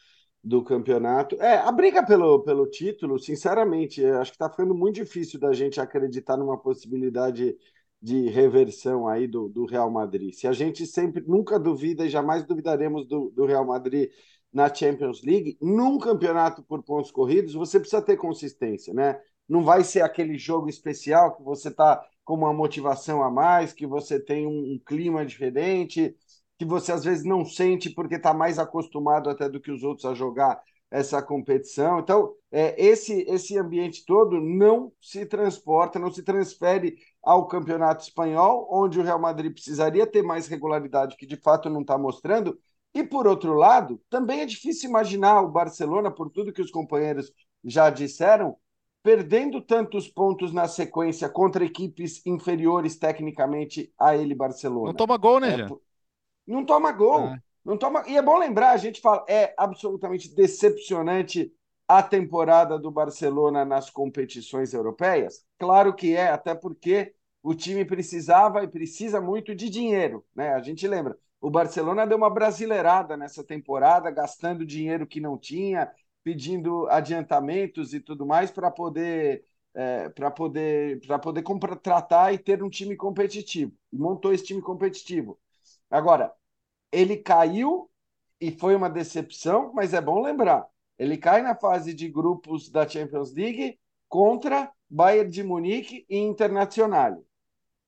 do campeonato. É, a briga pelo, pelo título, sinceramente, acho que está ficando muito difícil da gente acreditar numa possibilidade de reversão aí do, do Real Madrid. Se a gente sempre, nunca duvida e jamais duvidaremos do, do Real Madrid na Champions League, num campeonato por pontos corridos, você precisa ter consistência, né? Não vai ser aquele jogo especial que você está com uma motivação a mais, que você tem um, um clima diferente, que você às vezes não sente porque está mais acostumado até do que os outros a jogar essa competição. Então, é, esse, esse ambiente todo não se transporta, não se transfere ao campeonato espanhol, onde o Real Madrid precisaria ter mais regularidade, que de fato não está mostrando. E, por outro lado, também é difícil imaginar o Barcelona, por tudo que os companheiros já disseram, perdendo tantos pontos na sequência contra equipes inferiores tecnicamente a ele, Barcelona. Não toma gol, né, é, não toma gol. É. Não toma... E é bom lembrar, a gente fala, é absolutamente decepcionante a temporada do Barcelona nas competições europeias? Claro que é, até porque o time precisava e precisa muito de dinheiro, né? A gente lembra, o Barcelona deu uma brasileirada nessa temporada, gastando dinheiro que não tinha, pedindo adiantamentos e tudo mais para poder é, para poder para poder contratar e ter um time competitivo. montou esse time competitivo. Agora, ele caiu e foi uma decepção, mas é bom lembrar, ele cai na fase de grupos da Champions League contra Bayern de Munique e Internacional.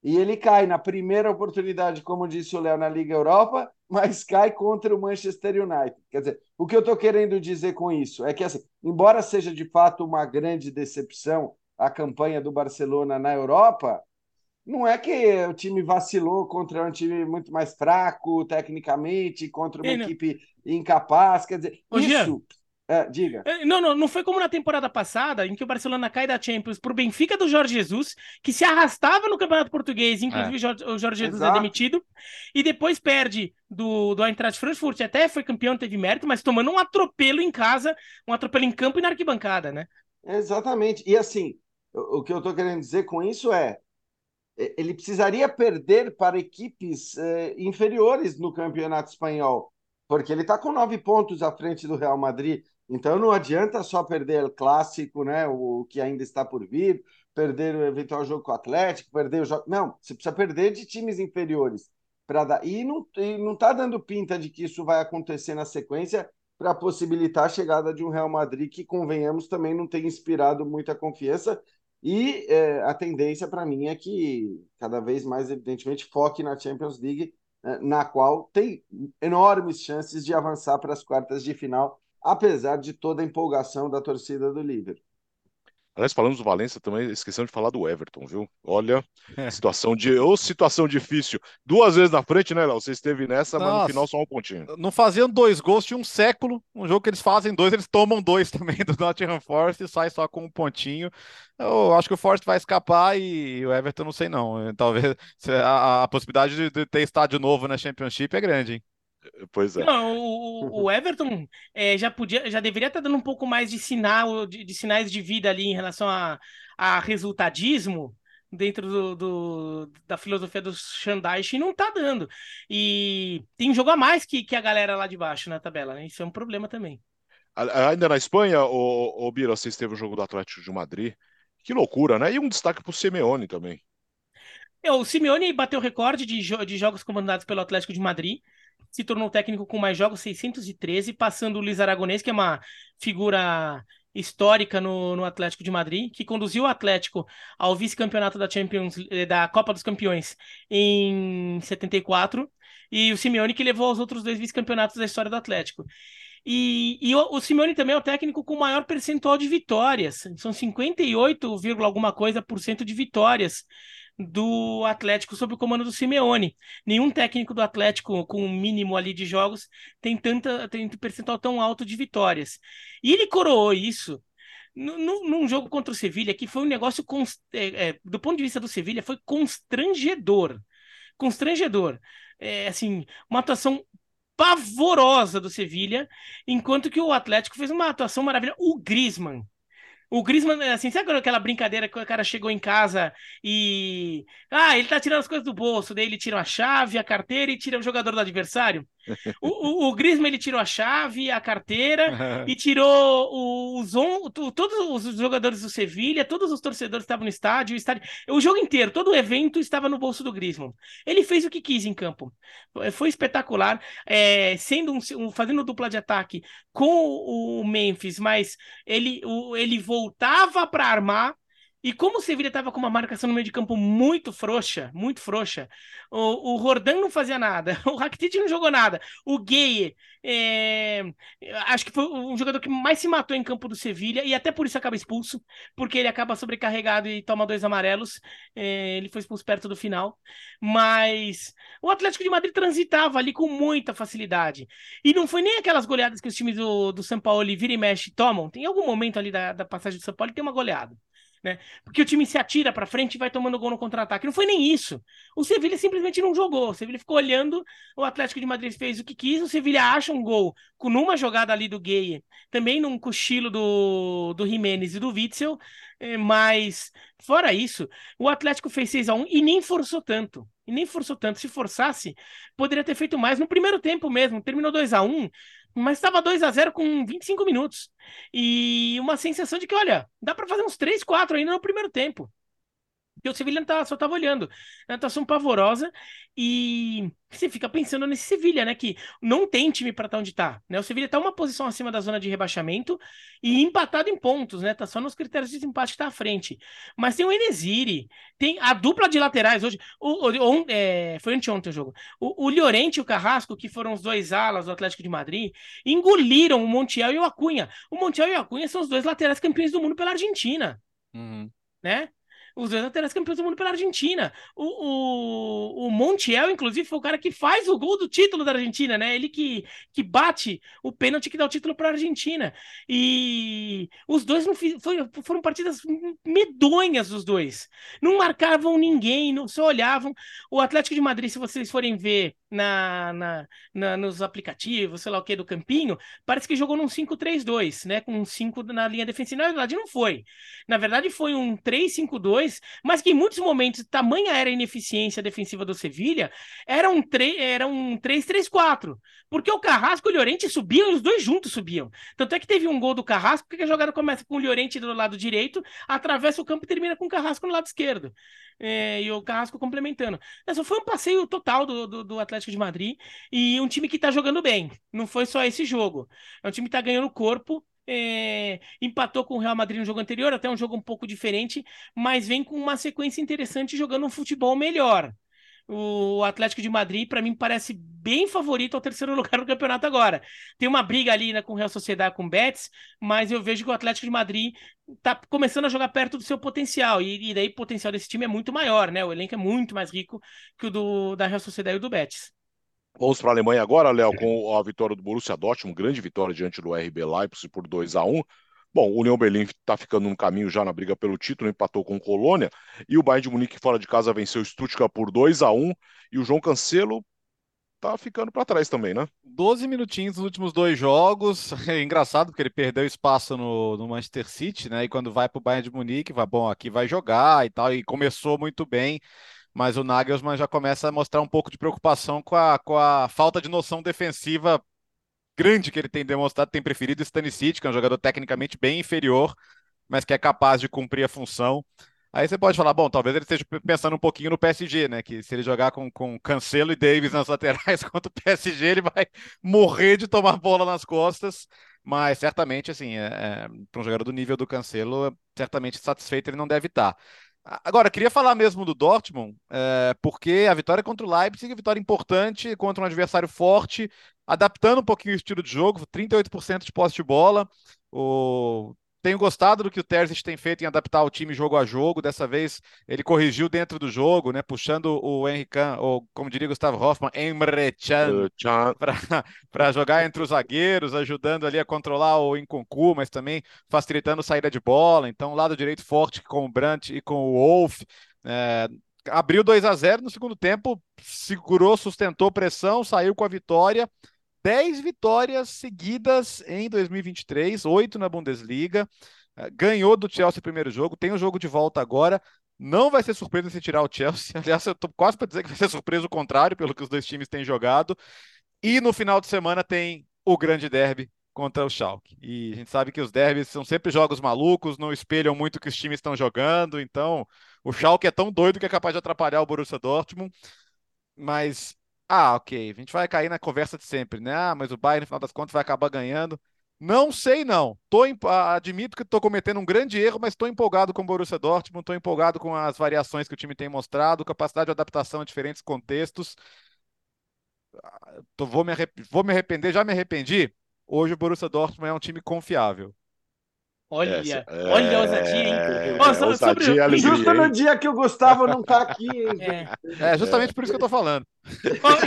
E ele cai na primeira oportunidade, como disse o Léo, na Liga Europa, mas cai contra o Manchester United. Quer dizer, o que eu estou querendo dizer com isso é que, assim, embora seja de fato uma grande decepção a campanha do Barcelona na Europa, não é que o time vacilou contra um time muito mais fraco tecnicamente, contra uma equipe incapaz. Quer dizer, Ô, isso, É, diga. Não, não, não foi como na temporada passada, em que o Barcelona cai da Champions pro Benfica do Jorge Jesus, que se arrastava no Campeonato Português, inclusive é. o Jorge Jesus é Exato. é demitido, e depois perde do, do Eintracht Frankfurt, até foi campeão, teve mérito, mas tomando um atropelo em casa, um atropelo em campo e na arquibancada, né? Exatamente. E assim, o, o que eu tô querendo dizer com isso é, ele precisaria perder para equipes eh, inferiores no Campeonato Espanhol, porque ele está com nove pontos à frente do Real Madrid então não adianta só perder o clássico, né? O que ainda está por vir, perder o eventual jogo com o Atlético, perder o jogo. Não, você precisa perder de times inferiores dar. E não está dando pinta de que isso vai acontecer na sequência para possibilitar a chegada de um Real Madrid que, convenhamos, também não tem inspirado muita confiança. E é, a tendência para mim é que cada vez mais, evidentemente, foque na Champions League, né, na qual tem enormes chances de avançar para as quartas de final apesar de toda a empolgação da torcida do Liverpool. Aliás, falando do Valência, também esquecemos de falar do Everton, viu? Olha, situação de ou situação difícil. Duas vezes na frente, né, Léo? Você esteve nessa, Nossa, mas no final só um pontinho. Não faziam dois gols de um século. Um jogo que eles fazem dois, eles tomam dois também do Nottingham Forest e sai só com um pontinho. Eu acho que o Forest vai escapar e o Everton não sei não. Talvez a, a possibilidade de, de ter estádio novo na Championship é grande, hein? Pois é. Não, o, o Everton é, já podia, já deveria estar dando um pouco mais de sinal, de, de sinais de vida ali em relação a, a resultadismo dentro do, do, da filosofia do Shandaish e não tá dando. E tem um jogo a mais que, que a galera lá de baixo na tabela, né? Isso é um problema também. Ainda na Espanha, o, o Bira, você esteve no jogo do Atlético de Madrid. Que loucura, né? E um destaque pro Simeone também. É, o Simeone bateu recorde de, jo de jogos comandados pelo Atlético de Madrid se tornou técnico com mais jogos, 613, passando o Luiz Aragonês, que é uma figura histórica no, no Atlético de Madrid, que conduziu o Atlético ao vice-campeonato da Champions eh, da Copa dos Campeões em 74, e o Simeone que levou aos outros dois vice-campeonatos da história do Atlético. E, e o, o, Simeone também é o técnico com maior percentual de vitórias. São 58, alguma coisa por cento de vitórias do Atlético sob o comando do Simeone. Nenhum técnico do Atlético com um mínimo ali de jogos tem tanta tem um percentual tão alto de vitórias. E ele coroou isso num, jogo contra o Sevilha que foi um negócio é, é, do ponto de vista do Sevilha foi constrangedor, constrangedor. É, assim, uma atuação pavorosa do Sevilha, enquanto que o Atlético fez uma atuação maravilhosa. O Griezmann o Griezmann, assim, sabe aquela brincadeira que o cara chegou em casa e. Ah, ele tá tirando as coisas do bolso, daí ele tira a chave, a carteira e tira o jogador do adversário? O, o, o Griezmann ele tirou a chave, a carteira e tirou os, on, todos os jogadores do Sevilha, todos os torcedores estavam no estádio, o estádio, o jogo inteiro, todo o evento estava no bolso do Griezmann. Ele fez o que quis em campo, foi espetacular, é, sendo um, um, fazendo dupla de ataque com o Memphis, mas ele, o, ele voltava para armar e como o Sevilha estava com uma marcação no meio de campo muito frouxa, muito frouxa, o, o não fazia nada, o Rakitic não jogou nada, o Gay, é, acho que foi o jogador que mais se matou em campo do Sevilha e até por isso acaba expulso, porque ele acaba sobrecarregado e toma dois amarelos, é, ele foi expulso perto do final, mas o Atlético de Madrid transitava ali com muita facilidade, e não foi nem aquelas goleadas que os times do, do São Paulo vira e mexe tomam, tem algum momento ali da, da passagem do São Paulo que tem uma goleada né? Porque o time se atira para frente e vai tomando gol no contra-ataque. Não foi nem isso. O Sevilha simplesmente não jogou. O Sevilha ficou olhando, o Atlético de Madrid fez o que quis, o Sevilha acha um gol com numa jogada ali do Gay, também num cochilo do, do Jimenez e do Witzel, eh, mas fora isso, o Atlético fez 6 a 1 e nem forçou tanto. E nem forçou tanto. Se forçasse, poderia ter feito mais no primeiro tempo mesmo. Terminou 2 a 1 mas estava 2 a 0 com 25 minutos. E uma sensação de que, olha, dá para fazer uns 3, 4 ainda no primeiro tempo. Porque o Sevilha tá, só estava olhando. É uma atuação pavorosa e você fica pensando nesse Sevilha, né? Que não tem time para estar tá onde está. Né? O Sevilha está uma posição acima da zona de rebaixamento e empatado em pontos, né? Tá só nos critérios de empate que tá à frente. Mas tem o Enesiri, tem a dupla de laterais hoje. O, o, o é, foi anteontem o jogo. O, o Llorente e o Carrasco, que foram os dois alas do Atlético de Madrid, engoliram o Montiel e o Acunha. O Montiel e o Acunha são os dois laterais campeões do mundo pela Argentina. Uhum. Né? Os dois laterais campeões do mundo pela Argentina. O, o, o Montiel, inclusive, foi o cara que faz o gol do título da Argentina, né? Ele que, que bate o pênalti que dá o título para a Argentina. E os dois não fiz, foi, foram partidas medonhas, os dois. Não marcavam ninguém, não só olhavam. O Atlético de Madrid, se vocês forem ver na, na, na, nos aplicativos, sei lá o que, do Campinho, parece que jogou num 5-3-2, né? Com um 5 na linha defensiva. Na verdade, não foi. Na verdade, foi um 3-5-2, mas que em muitos momentos, tamanha era a ineficiência defensiva do Sevilha, era um 3-3-4. Porque o Carrasco e o Llorente subiam os dois juntos subiam. Tanto é que teve um gol do Carrasco, porque a jogada começa com o Llorente do lado direito, atravessa o campo e termina com o Carrasco no lado esquerdo. É, e o Carrasco complementando. Essa foi um passeio total do, do, do Atlético de Madrid e um time que tá jogando bem. Não foi só esse jogo. É um time que tá ganhando corpo. É, empatou com o Real Madrid no jogo anterior, até um jogo um pouco diferente, mas vem com uma sequência interessante jogando um futebol melhor. O Atlético de Madrid, para mim, parece bem favorito ao terceiro lugar no campeonato agora. Tem uma briga ali né, com o Real Sociedade, com o Betis, mas eu vejo que o Atlético de Madrid está começando a jogar perto do seu potencial. E, e, daí o potencial desse time é muito maior, né? O elenco é muito mais rico que o do, da Real Sociedade e do Betis. Vamos para a Alemanha agora, Léo, com a vitória do Borussia Dortmund, grande vitória diante do RB Leipzig por 2 a 1 Bom, o União Berlim está ficando no caminho já na briga pelo título, empatou com o Colônia, e o Bayern de Munique fora de casa venceu o Stuttgart por 2 a 1 e o João Cancelo tá ficando para trás também, né? 12 minutinhos nos últimos dois jogos. É engraçado porque ele perdeu espaço no, no Manchester City, né? E quando vai para o Bayern de Munique, vai bom, aqui vai jogar e tal, e começou muito bem. Mas o Nagelsmann já começa a mostrar um pouco de preocupação com a, com a falta de noção defensiva grande que ele tem demonstrado, tem preferido Stanisic, que é um jogador tecnicamente bem inferior, mas que é capaz de cumprir a função. Aí você pode falar, bom, talvez ele esteja pensando um pouquinho no PSG, né? Que se ele jogar com, com Cancelo e Davis nas laterais contra o PSG, ele vai morrer de tomar bola nas costas. Mas certamente, assim, é, é, para um jogador do nível do Cancelo, certamente satisfeito ele não deve estar. Agora, queria falar mesmo do Dortmund, é, porque a vitória contra o Leipzig é vitória importante contra um adversário forte, adaptando um pouquinho o estilo de jogo, 38% de posse de bola. O... Tenho gostado do que o Terzic tem feito em adaptar o time jogo a jogo. Dessa vez ele corrigiu dentro do jogo, né, puxando o Henrique, ou como diria Gustavo Hoffmann, Emre Can, para jogar entre os zagueiros, ajudando ali a controlar o Inconcu, mas também facilitando saída de bola. Então, lado direito forte com o Brandt e com o Wolf. É, abriu 2 a 0 no segundo tempo, segurou, sustentou pressão, saiu com a vitória. 10 vitórias seguidas em 2023, 8 na Bundesliga. Eh, ganhou do Chelsea o primeiro jogo, tem o jogo de volta agora. Não vai ser surpresa se tirar o Chelsea. Aliás, eu tô quase para dizer que vai ser surpresa o contrário, pelo que os dois times têm jogado. E no final de semana tem o grande derby contra o Schalke. E a gente sabe que os derbys são sempre jogos malucos, não espelham muito o que os times estão jogando. Então, o Schalke é tão doido que é capaz de atrapalhar o Borussia Dortmund. Mas ah, ok. A gente vai cair na conversa de sempre, né? Ah, mas o Bayern, no final das contas, vai acabar ganhando. Não sei, não. Tô, admito que estou cometendo um grande erro, mas estou empolgado com o Borussia Dortmund, estou empolgado com as variações que o time tem mostrado, capacidade de adaptação a diferentes contextos. Ah, tô, vou, me vou me arrepender, já me arrependi. Hoje o Borussia Dortmund é um time confiável. Olha, Essa, olha a ousadia, hein? É, Nossa, ousadia, sobre... alegria, Justo no dia que o Gustavo não tá aqui. É. é. justamente por isso que eu tô falando.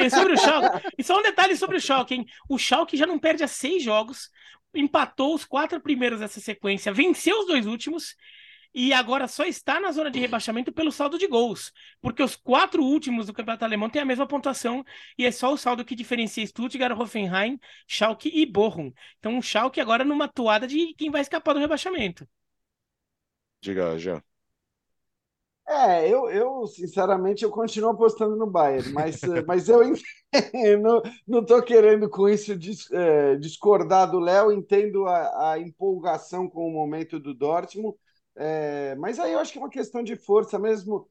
e sobre o Schalke, e só um detalhe sobre o Schalke, hein? O Schalke já não perde a seis jogos, empatou os quatro primeiros dessa sequência, venceu os dois últimos e agora só está na zona de rebaixamento pelo saldo de gols, porque os quatro últimos do campeonato alemão têm a mesma pontuação e é só o saldo que diferencia Stuttgart, Hoffenheim, Schalke e Bochum. Então o Schalke agora numa toada de quem vai escapar do rebaixamento. Diga, já. É, eu, eu sinceramente eu continuo apostando no Bayern, mas, mas eu não, não tô querendo com isso dis, é, discordar do Léo, entendo a, a empolgação com o momento do Dortmund, é, mas aí eu acho que é uma questão de força mesmo,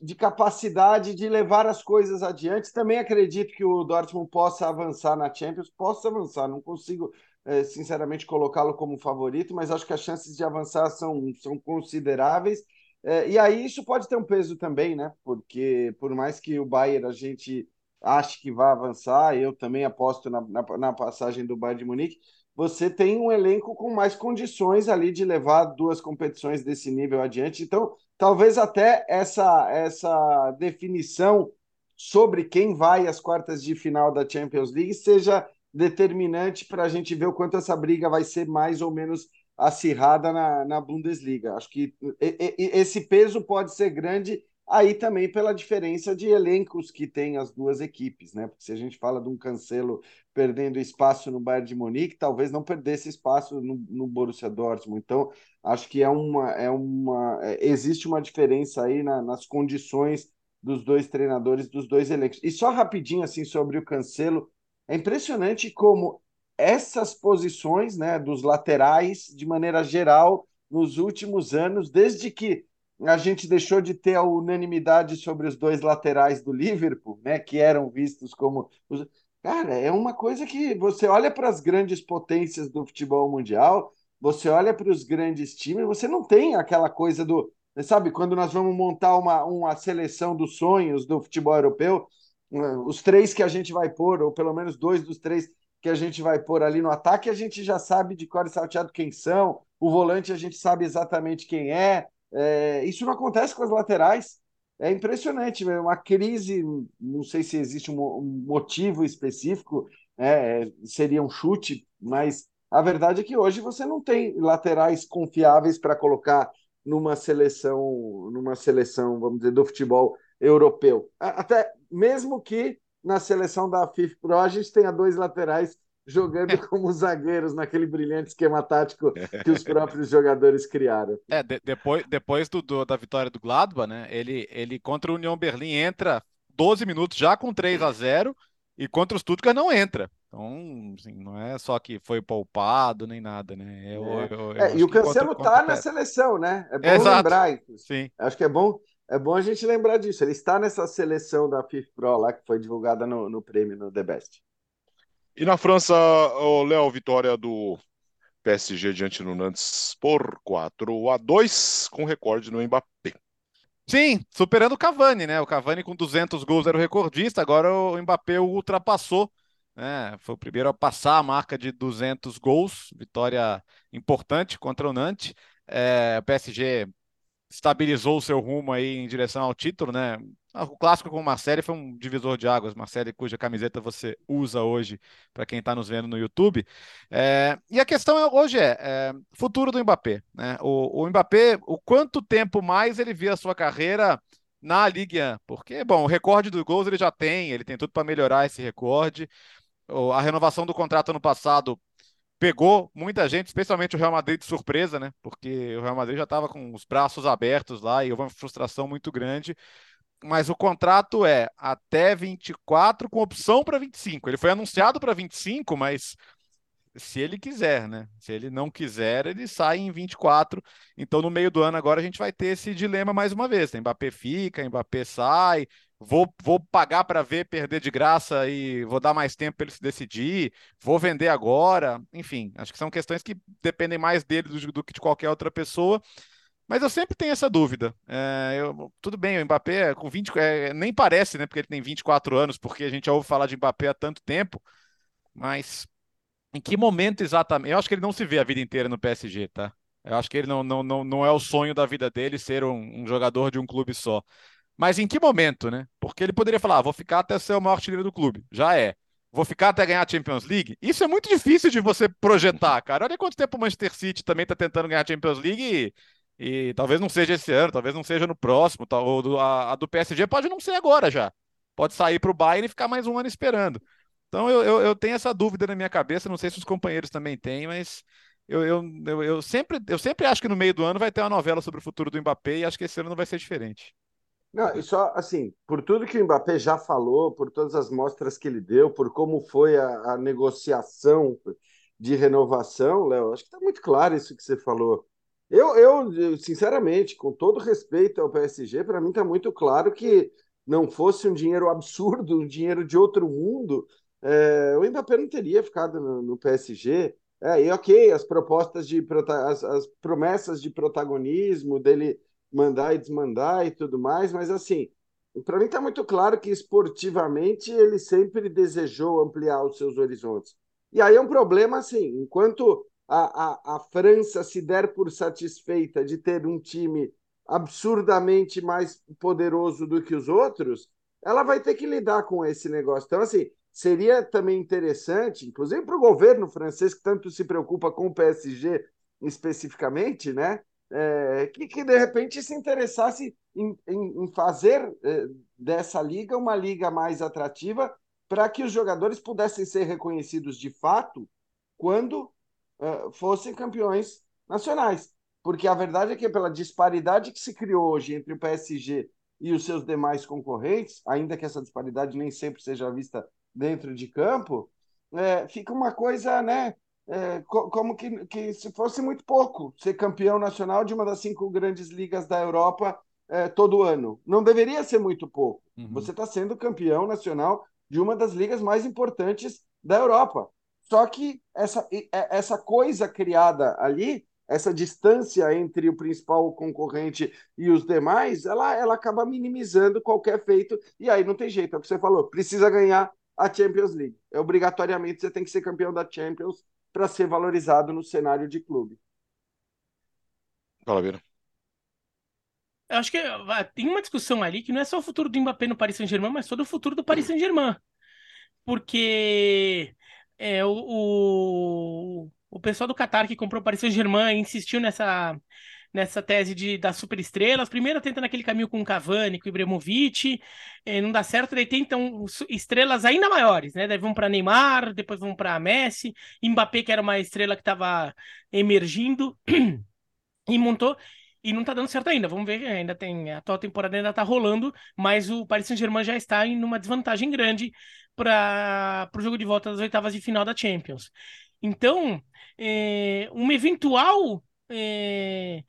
de capacidade de levar as coisas adiante. Também acredito que o Dortmund possa avançar na Champions, possa avançar. Não consigo, é, sinceramente, colocá-lo como favorito, mas acho que as chances de avançar são, são consideráveis. É, e aí isso pode ter um peso também, né? Porque por mais que o Bayern a gente ache que vai avançar, eu também aposto na, na, na passagem do Bayern de Munique você tem um elenco com mais condições ali de levar duas competições desse nível adiante. Então, talvez até essa, essa definição sobre quem vai às quartas de final da Champions League seja determinante para a gente ver o quanto essa briga vai ser mais ou menos acirrada na, na Bundesliga. Acho que esse peso pode ser grande aí também pela diferença de elencos que tem as duas equipes, né? Porque se a gente fala de um Cancelo perdendo espaço no Bayern de Munique, talvez não perdesse espaço no, no Borussia Dortmund. Então, acho que é uma, é uma é, existe uma diferença aí na, nas condições dos dois treinadores, dos dois elencos. E só rapidinho assim sobre o Cancelo, é impressionante como essas posições, né, dos laterais, de maneira geral, nos últimos anos, desde que a gente deixou de ter a unanimidade sobre os dois laterais do Liverpool, né, que eram vistos como os... Cara, é uma coisa que você olha para as grandes potências do futebol mundial, você olha para os grandes times, você não tem aquela coisa do, sabe, quando nós vamos montar uma, uma seleção dos sonhos do futebol europeu, os três que a gente vai pôr, ou pelo menos dois dos três que a gente vai pôr ali no ataque, a gente já sabe de cor e salteado quem são, o volante a gente sabe exatamente quem é. É isso não acontece com as laterais. É impressionante, uma crise, não sei se existe um, motivo específico, é, seria um chute, mas a verdade é que hoje você não tem laterais confiáveis para colocar numa seleção, numa seleção, vamos dizer, do futebol europeu. Até mesmo que na seleção da FIFA Pro a gente tenha dois laterais jogando como zagueiros naquele brilhante esquema tático que os próprios jogadores criaram. É, de, depois, depois do, do, da vitória do Gladbach, né? Ele, ele contra o União Berlim entra 12 minutos já com 3 a 0 e contra o Stuttgart não entra. Então, assim, não é só que foi poupado nem nada, né? Eu, é. Eu, eu é, e o Cancelo está na seleção, né? É bom Exato. lembrar isso. Sim. Acho que é bom, é bom a gente lembrar disso. Ele está nessa seleção da FIFA Pro lá que foi divulgada no, no prêmio no The Best. E na França, o Léo, vitória do PSG diante do Nantes por 4 a 2 com recorde no Mbappé. Sim, superando o Cavani, né? O Cavani com 200 gols era o recordista, agora o Mbappé o ultrapassou né? Foi o primeiro a passar a marca de 200 gols, vitória importante contra o Nantes. É, o PSG estabilizou o seu rumo aí em direção ao título, né? Ah, o clássico com o Marcelo foi um divisor de águas, Marcelo, cuja camiseta você usa hoje, para quem está nos vendo no YouTube. É, e a questão é, hoje é, é, futuro do Mbappé. Né? O, o Mbappé, o quanto tempo mais ele vê a sua carreira na Ligue 1? Porque, bom, o recorde dos gols ele já tem, ele tem tudo para melhorar esse recorde a renovação do contrato ano passado pegou muita gente, especialmente o Real Madrid de surpresa, né? Porque o Real Madrid já estava com os braços abertos lá e houve uma frustração muito grande. Mas o contrato é até 24 com opção para 25. Ele foi anunciado para 25, mas se ele quiser, né? Se ele não quiser, ele sai em 24. Então, no meio do ano, agora a gente vai ter esse dilema mais uma vez. Né? Mbappé fica, Mbappé sai, vou, vou pagar para ver perder de graça e vou dar mais tempo para ele se decidir, vou vender agora. Enfim, acho que são questões que dependem mais dele do, do que de qualquer outra pessoa. Mas eu sempre tenho essa dúvida. É, eu, tudo bem, o Mbappé com 20, é, nem parece, né? Porque ele tem 24 anos, porque a gente já ouve falar de Mbappé há tanto tempo. Mas em que momento exatamente? Eu acho que ele não se vê a vida inteira no PSG, tá? Eu acho que ele não, não, não, não é o sonho da vida dele ser um, um jogador de um clube só. Mas em que momento, né? Porque ele poderia falar, ah, vou ficar até ser o maior artilheiro do clube. Já é. Vou ficar até ganhar a Champions League? Isso é muito difícil de você projetar, cara. Olha quanto tempo o Manchester City também está tentando ganhar a Champions League e, e, talvez não seja esse ano, talvez não seja no próximo. Tá, ou a, a do PSG pode não ser agora já. Pode sair para o Bayern e ficar mais um ano esperando. Então eu, eu, eu, tenho essa dúvida na minha cabeça, não sei se os companheiros também têm, mas eu, eu, eu, eu, sempre, eu sempre acho que no meio do ano vai ter uma novela sobre o futuro do Mbappé e acho que esse ano não vai ser diferente. Não, e só assim, por tudo que o Mbappé já falou, por todas as mostras que ele deu, por como foi a, a negociação de renovação, Léo, acho que está muito claro isso que você falou. Eu, eu, sinceramente, com todo respeito ao PSG, para mim está muito claro que não fosse um dinheiro absurdo, um dinheiro de outro mundo, é, o Mbappé não teria ficado no, no PSG. É, e ok, as propostas de as, as promessas de protagonismo dele mandar e desmandar e tudo mais, mas assim, para mim está muito claro que esportivamente ele sempre desejou ampliar os seus horizontes. E aí é um problema assim, enquanto a, a, a França se der por satisfeita de ter um time absurdamente mais poderoso do que os outros, ela vai ter que lidar com esse negócio. Então, assim, seria também interessante, inclusive para o governo francês, que tanto se preocupa com o PSG especificamente, né? É, que, que, de repente se interessasse em, em, em fazer é, dessa liga uma liga mais atrativa para que os jogadores pudessem ser reconhecidos de fato quando é, fossem campeões nacionais. Porque a verdade é que, pela disparidade que se criou hoje entre o PSG e os seus demais concorrentes, ainda que essa disparidade nem sempre seja vista dentro de campo, é, fica uma coisa, né? É, como que, que se fosse muito pouco ser campeão nacional de uma das cinco grandes ligas da Europa é, todo ano. Não deveria ser muito pouco. Uhum. Você está sendo campeão nacional de uma das ligas mais importantes da Europa. Só que essa, essa coisa criada ali essa distância entre o principal concorrente e os demais, ela, ela acaba minimizando qualquer feito, e aí não tem jeito, é o que você falou, precisa ganhar a Champions League. É, obrigatoriamente você tem que ser campeão da Champions para ser valorizado no cenário de clube. Fala, Vira. Eu acho que tem uma discussão ali que não é só o futuro do Mbappé no Paris Saint-Germain, mas todo o futuro do Paris Saint-Germain. Porque é, o, o pessoal do Qatar que comprou o Paris Saint-Germain insistiu nessa, nessa tese de das superestrelas. Primeiro tenta naquele caminho com o Cavani, com o Ibrahimovic, eh, não dá certo, daí tentam estrelas ainda maiores, né? Daí vão para Neymar, depois vão para Messi, Mbappé que era uma estrela que estava emergindo e montou e não tá dando certo ainda. Vamos ver, ainda tem a atual temporada ainda tá rolando, mas o Paris Saint-Germain já está em uma desvantagem grande para o jogo de volta das oitavas de final da Champions. Então, é, uma eventual é,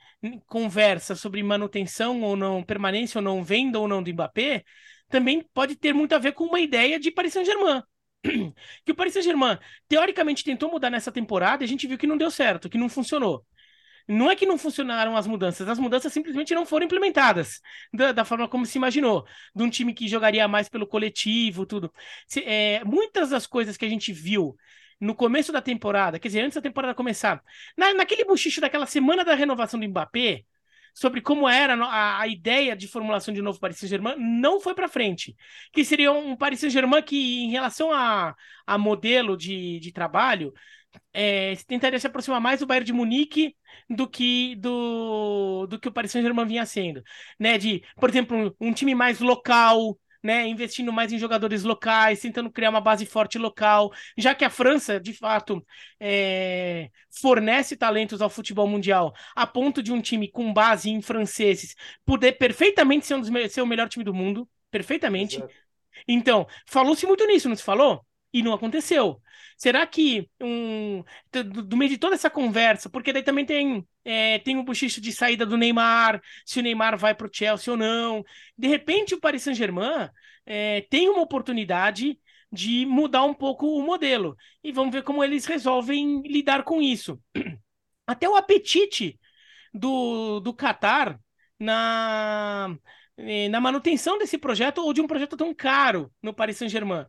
conversa sobre manutenção ou não, permanência ou não, venda ou não do Mbappé, também pode ter muito a ver com uma ideia de Paris Saint-Germain. Que o Paris Saint-Germain, teoricamente, tentou mudar nessa temporada e a gente viu que não deu certo, que não funcionou. Não é que não funcionaram as mudanças, as mudanças simplesmente não foram implementadas da, da forma como se imaginou, de um time que jogaria mais pelo coletivo, tudo. Se, é, muitas das coisas que a gente viu no começo da temporada, quer dizer, antes da temporada começar, na, naquele buchicho daquela semana da renovação do Mbappé, sobre como era a, a ideia de formulação de novo Paris Saint-Germain, não foi para frente. Que seria um Paris Saint-Germain que, em relação a, a modelo de, de trabalho, é, tentaria se aproximar mais do Bayern de Munique do que do, do que o Paris Saint-Germain vinha sendo, né? De, por exemplo, um, um time mais local, né, investindo mais em jogadores locais, tentando criar uma base forte local, já que a França, de fato, é, fornece talentos ao futebol mundial, a ponto de um time com base em franceses poder perfeitamente ser, um dos, ser o melhor time do mundo, perfeitamente. Exato. Então, falou-se muito nisso, não se falou? E não aconteceu. Será que um, do, meio de toda essa conversa, porque daí também tem é, tem um bochicho de saída do Neymar, se o Neymar vai para o Chelsea ou não. De repente o Paris Saint-Germain é, tem uma oportunidade de mudar um pouco o modelo. E vamos ver como eles resolvem lidar com isso. Até o apetite do, do Qatar na, é, na manutenção desse projeto ou de um projeto tão caro no Paris Saint-Germain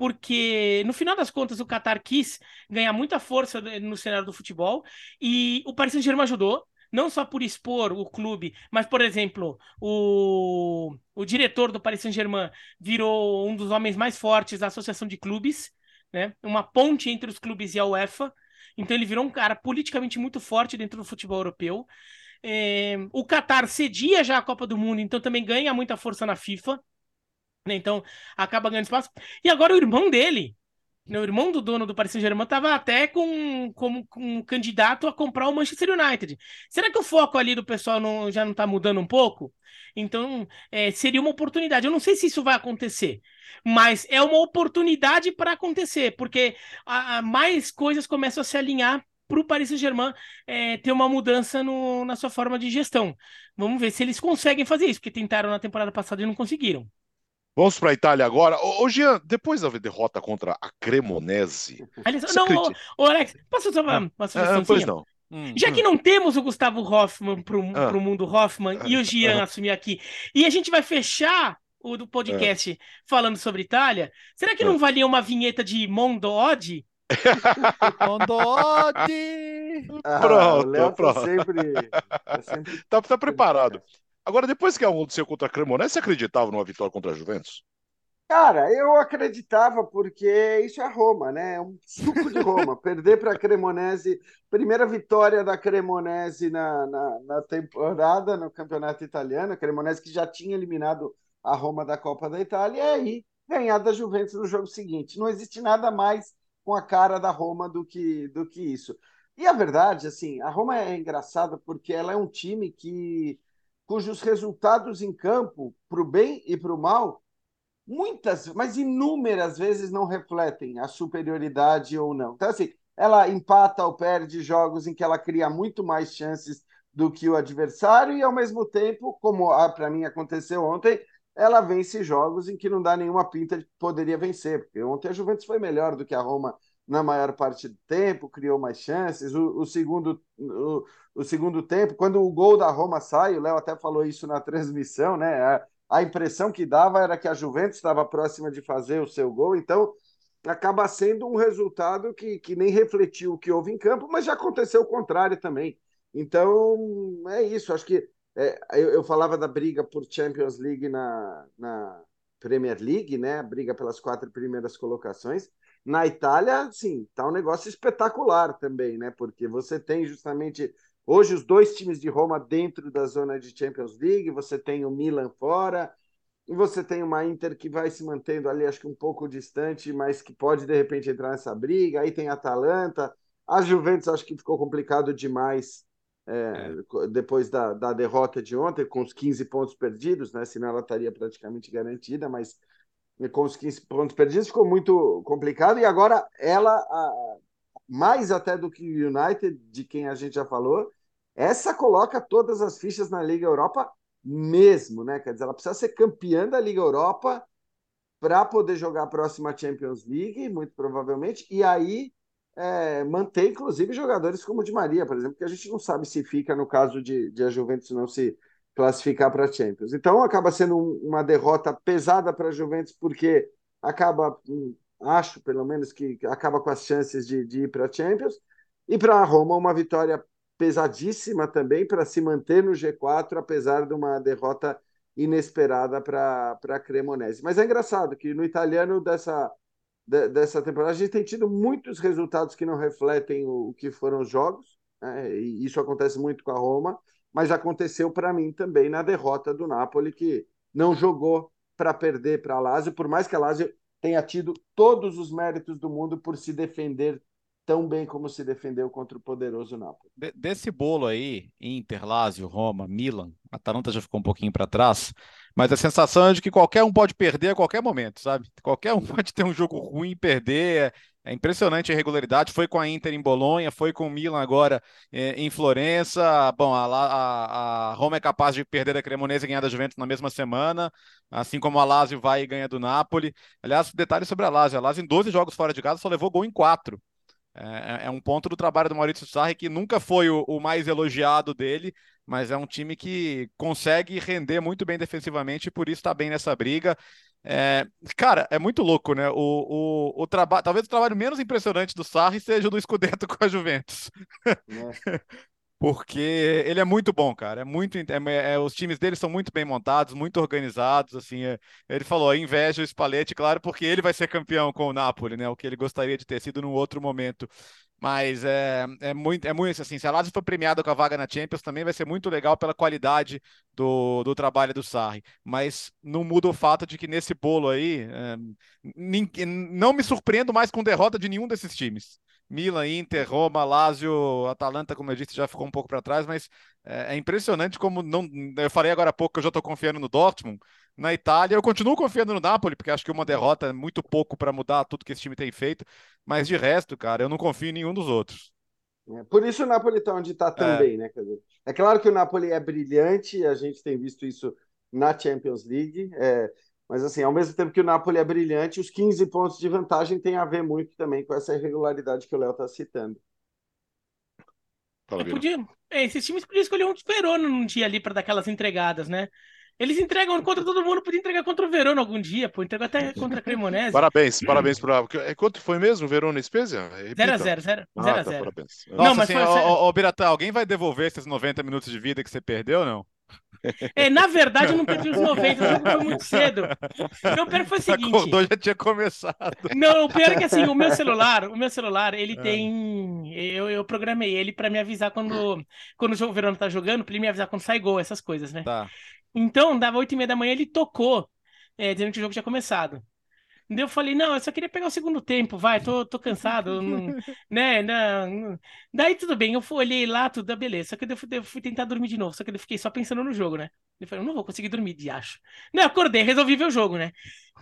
porque no final das contas o Qatar quis ganhar muita força no cenário do futebol e o Paris Saint-Germain ajudou, não só por expor o clube, mas, por exemplo, o, o diretor do Paris Saint-Germain virou um dos homens mais fortes da Associação de Clubes, né? uma ponte entre os clubes e a UEFA. Então ele virou um cara politicamente muito forte dentro do futebol europeu. É, o Qatar cedia já a Copa do Mundo, então também ganha muita força na FIFA. Né? Então acaba ganhando espaço. E agora o irmão dele, né? o irmão do dono do Paris Saint-Germain, estava até com, com, com, um candidato a comprar o Manchester United. Será que o foco ali do pessoal não, já não está mudando um pouco? Então é, seria uma oportunidade. Eu não sei se isso vai acontecer, mas é uma oportunidade para acontecer, porque a, a mais coisas começam a se alinhar para o Paris Saint-Germain é, ter uma mudança no, na sua forma de gestão. Vamos ver se eles conseguem fazer isso, porque tentaram na temporada passada e não conseguiram. Vamos para a Itália agora. Ô, ô, Jean, depois da derrota contra a Cremonese. Aliás, não, ô, ô, Alex, posso só uma, uma sugestão? Ah, pois não. Hum, Já que hum. não temos o Gustavo Hoffman para o ah. mundo Hoffman ah. e o Gian ah. assumir aqui, e a gente vai fechar o do podcast falando sobre Itália, será que não valia uma vinheta de Mondo Odd Condote! Ah, Pronto, tá pronto. sempre, tá sempre Tá, tá preparado. Agora, depois que aconteceu contra a Cremonese, você acreditava numa vitória contra a Juventus? Cara, eu acreditava porque isso é Roma, né? É um suco de Roma. Perder para a Cremonese, primeira vitória da Cremonese na, na, na, temporada no campeonato italiano. A Cremonese que já tinha eliminado a Roma da Copa da Itália, e aí ganhar da Juventus no jogo seguinte. Não existe nada mais com a cara da Roma do que, do que isso. E a verdade, assim, a Roma é engraçada porque ela é um time que cujos resultados em campo, para o bem e para o mal, muitas, mas inúmeras vezes não refletem a superioridade ou não. Então, assim, ela empata ou perde jogos em que ela cria muito mais chances do que o adversário e, ao mesmo tempo, como para mim aconteceu ontem, ela vence jogos em que não dá nenhuma pinta de que poderia vencer, porque ontem a Juventus foi melhor do que a Roma na maior parte do tempo, criou mais chances. O, o segundo, o, o, segundo tempo, quando o gol da Roma sai, o Léo até falou isso na transmissão, né? A, a impressão que dava era que a Juventus estava próxima de fazer o seu gol, então acaba sendo um resultado que, que nem refletiu o que houve em campo, mas já aconteceu o contrário também. Então é isso, acho que é, eu, eu, falava da briga por Champions League na, na Premier League, né? A briga pelas quatro primeiras colocações. Na Itália, sim, tá um negócio espetacular também, né? Porque você tem justamente hoje os dois times de Roma dentro da zona de Champions League, você tem o Milan fora, e você tem uma Inter que vai se mantendo ali, acho que um pouco distante, mas que pode de repente entrar nessa briga. Aí tem a Atalanta, a Juventus acho que ficou complicado demais é, é. depois da, da derrota de ontem, com os 15 pontos perdidos, né? Senão ela estaria praticamente garantida, mas com os 15 pontos perdidos, ficou muito complicado. E agora ela, mais até do que o United, de quem a gente já falou, essa coloca todas as fichas na Liga Europa mesmo, né? Quer dizer, ela precisa ser campeã da Liga Europa para poder jogar a próxima Champions League, muito provavelmente, e aí é, manter, inclusive, jogadores como o Di Maria, por exemplo, que a gente não sabe se fica no caso de, de a Juventus não se classificar para a Champions. Então acaba sendo um, uma derrota pesada para a Juventus, porque acaba, hum, acho pelo menos que acaba com as chances de, de ir para a Champions, e para a Roma uma vitória pesadíssima também para se manter no G4, apesar de uma derrota inesperada para a Cremonese. Mas é engraçado que no italiano dessa, de, dessa temporada a gente tem tido muitos resultados que não refletem o, o que foram os jogos, né? e isso acontece muito com a Roma, mas aconteceu para mim também na derrota do Napoli, que não jogou para perder para a Lazio, por mais que a Lazio tenha tido todos os méritos do mundo por se defender tão bem como se defendeu contra o poderoso Napoli. De, desse bolo aí, Inter, Lazio, Roma, Milan, a Atalanta já ficou um pouquinho para trás, mas a sensação é de que qualquer um pode perder a qualquer momento, sabe? Qualquer um pode ter um jogo ruim e perder. É impressionante a regularidade. Foi com a Inter em Bolonha, foi com o Milan agora é, em Florença. Bom, a, a, a, Roma é capaz de perder da Cremonese e ganhar da Juventus na mesma semana, assim como a Lazio vai e ganha do Napoli. Aliás, detalhe sobre a Lazio. A Lazio em 12 jogos fora de casa só levou gol em 4. É, é, um ponto do trabalho do Maurício Sarri que nunca foi o, o, mais elogiado dele, mas é um time que consegue render muito bem defensivamente e por isso está bem nessa briga. É, cara, é muito louco, né? O, o, o trabalho, talvez o trabalho menos impressionante do Sarri seja o do Scudetto com a Juventus. É. porque ele é muito bom, cara. É muito, é, é, os times dele são muito bem montados, muito organizados. Assim, é, ele falou, inveja o Spalletti, claro, porque ele vai ser campeão com o Napoli, né? O que ele gostaria de ter sido num outro momento. Mas é, é muito, é muito assim. Se a Lazio for premiada com a vaga na Champions, também vai ser muito legal pela qualidade do, do trabalho do Sarri. Mas não muda o fato de que nesse bolo aí, é, não me surpreendo mais com derrota de nenhum desses times. Milan, Inter, Roma, Lazio, Atalanta, como eu disse, já ficou um pouco para trás, mas é, é, impressionante como não. Eu falei agora há pouco que eu já estou confiando no Dortmund. Na Itália, eu continuo confiando no Napoli, porque acho que uma derrota é muito pouco para mudar tudo que esse time tem feito, mas de resto, cara, eu não confio em nenhum dos outros. É, por isso o Napoli está onde está também, é. né? Dizer, é claro que o Napoli é brilhante, a gente tem visto isso na Champions League. É, mas, assim, ao mesmo tempo que o Napoli é brilhante, os 15 pontos de vantagem tem a ver muito também com essa irregularidade que o Léo está citando. Fala, podia, é, esses times podiam escolher um Verona num dia ali para dar aquelas entregadas, né? Eles entregam contra todo mundo, podia entregar contra o Verona algum dia, pô. Entregou até contra a Cremonese. Parabéns, parabéns para. É, quanto foi mesmo, Verona e Spezia? 0x0, 0x0. Ah, tá, parabéns. Nossa, não, mas assim, foi... ô, ô, Biratã, alguém vai devolver esses 90 minutos de vida que você perdeu ou não? É, na verdade, eu não perdi os 90, o jogo foi muito cedo. O pior foi o seguinte. Acordou, já tinha começado. Não, o pior é que assim, o meu celular, o meu celular, ele é. tem. Eu, eu programei ele para me avisar quando, quando o Verona tá jogando, para ele me avisar quando sai gol, essas coisas, né? Tá. Então, dava 8 e meia da manhã, ele tocou, é, dizendo que o jogo tinha começado. Daí eu falei, não, eu só queria pegar o segundo tempo, vai, tô, tô cansado, não, né, não. Daí tudo bem, eu fui, olhei lá, tudo, ah, beleza, só que eu fui, eu fui, tentar dormir de novo, só que eu fiquei só pensando no jogo, né. Eu falei, não vou conseguir dormir, de acho. Não, acordei, resolvi ver o jogo, né.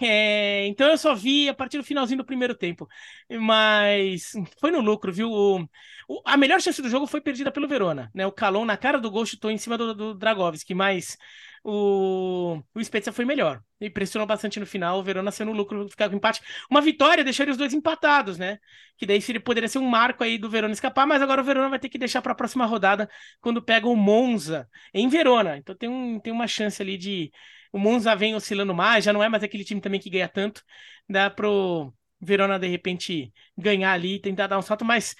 É, então eu só vi a partir do finalzinho do primeiro tempo, mas foi no lucro, viu. O, o, a melhor chance do jogo foi perdida pelo Verona, né, o Calon na cara do gol chutou em cima do, do Dragovski, mas o, o Spezia foi melhor. E pressionou bastante no final, o Verona sendo lucro, ficar com empate. Uma vitória deixaria os dois empatados, né? Que daí seria, poderia ser um marco aí do Verona escapar, mas agora o Verona vai ter que deixar para a próxima rodada, quando pega o Monza em Verona. Então tem, um, tem uma chance ali de. O Monza vem oscilando mais, já não é mais aquele time também que ganha tanto. Dá pro Verona, de repente, ganhar ali tentar dar um salto, mas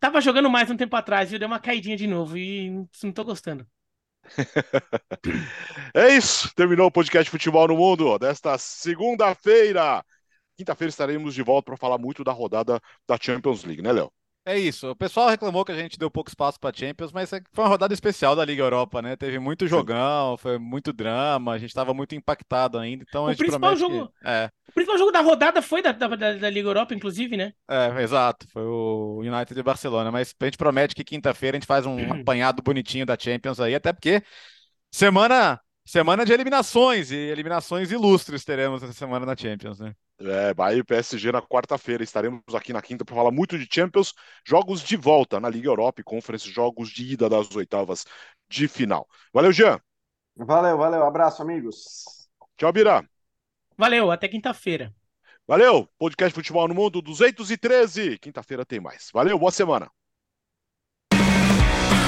tava jogando mais um tempo atrás, viu? Deu uma caidinha de novo e não tô gostando. é isso. Terminou o podcast Futebol no Mundo desta segunda-feira. Quinta-feira estaremos de volta para falar muito da rodada da Champions League, né, Léo? É isso. O pessoal reclamou que a gente deu pouco espaço para Champions, mas é foi uma rodada especial da Liga Europa, né? Teve muito jogão, foi muito drama, a gente estava muito impactado ainda. Então o a gente principal jogo, que... é. o principal jogo da rodada foi da, da, da, Liga Europa, inclusive, né? É, exato. Foi o United de Barcelona. Mas a gente promete que quinta-feira a gente faz um apanhado bonitinho da Champions aí, até porque semana semana de eliminações e eliminações ilustres teremos essa semana na Champions, né? É, Bahia e PSG na quarta-feira. Estaremos aqui na quinta para falar muito de Champions, jogos de volta na Liga Europa e Conference, jogos de ida das oitavas de final. Valeu, Jean. Valeu, valeu. Abraço, amigos. Tchau, Bira. Valeu, até quinta-feira. Valeu, podcast Futebol no Mundo 213. Quinta-feira tem mais. Valeu, boa semana.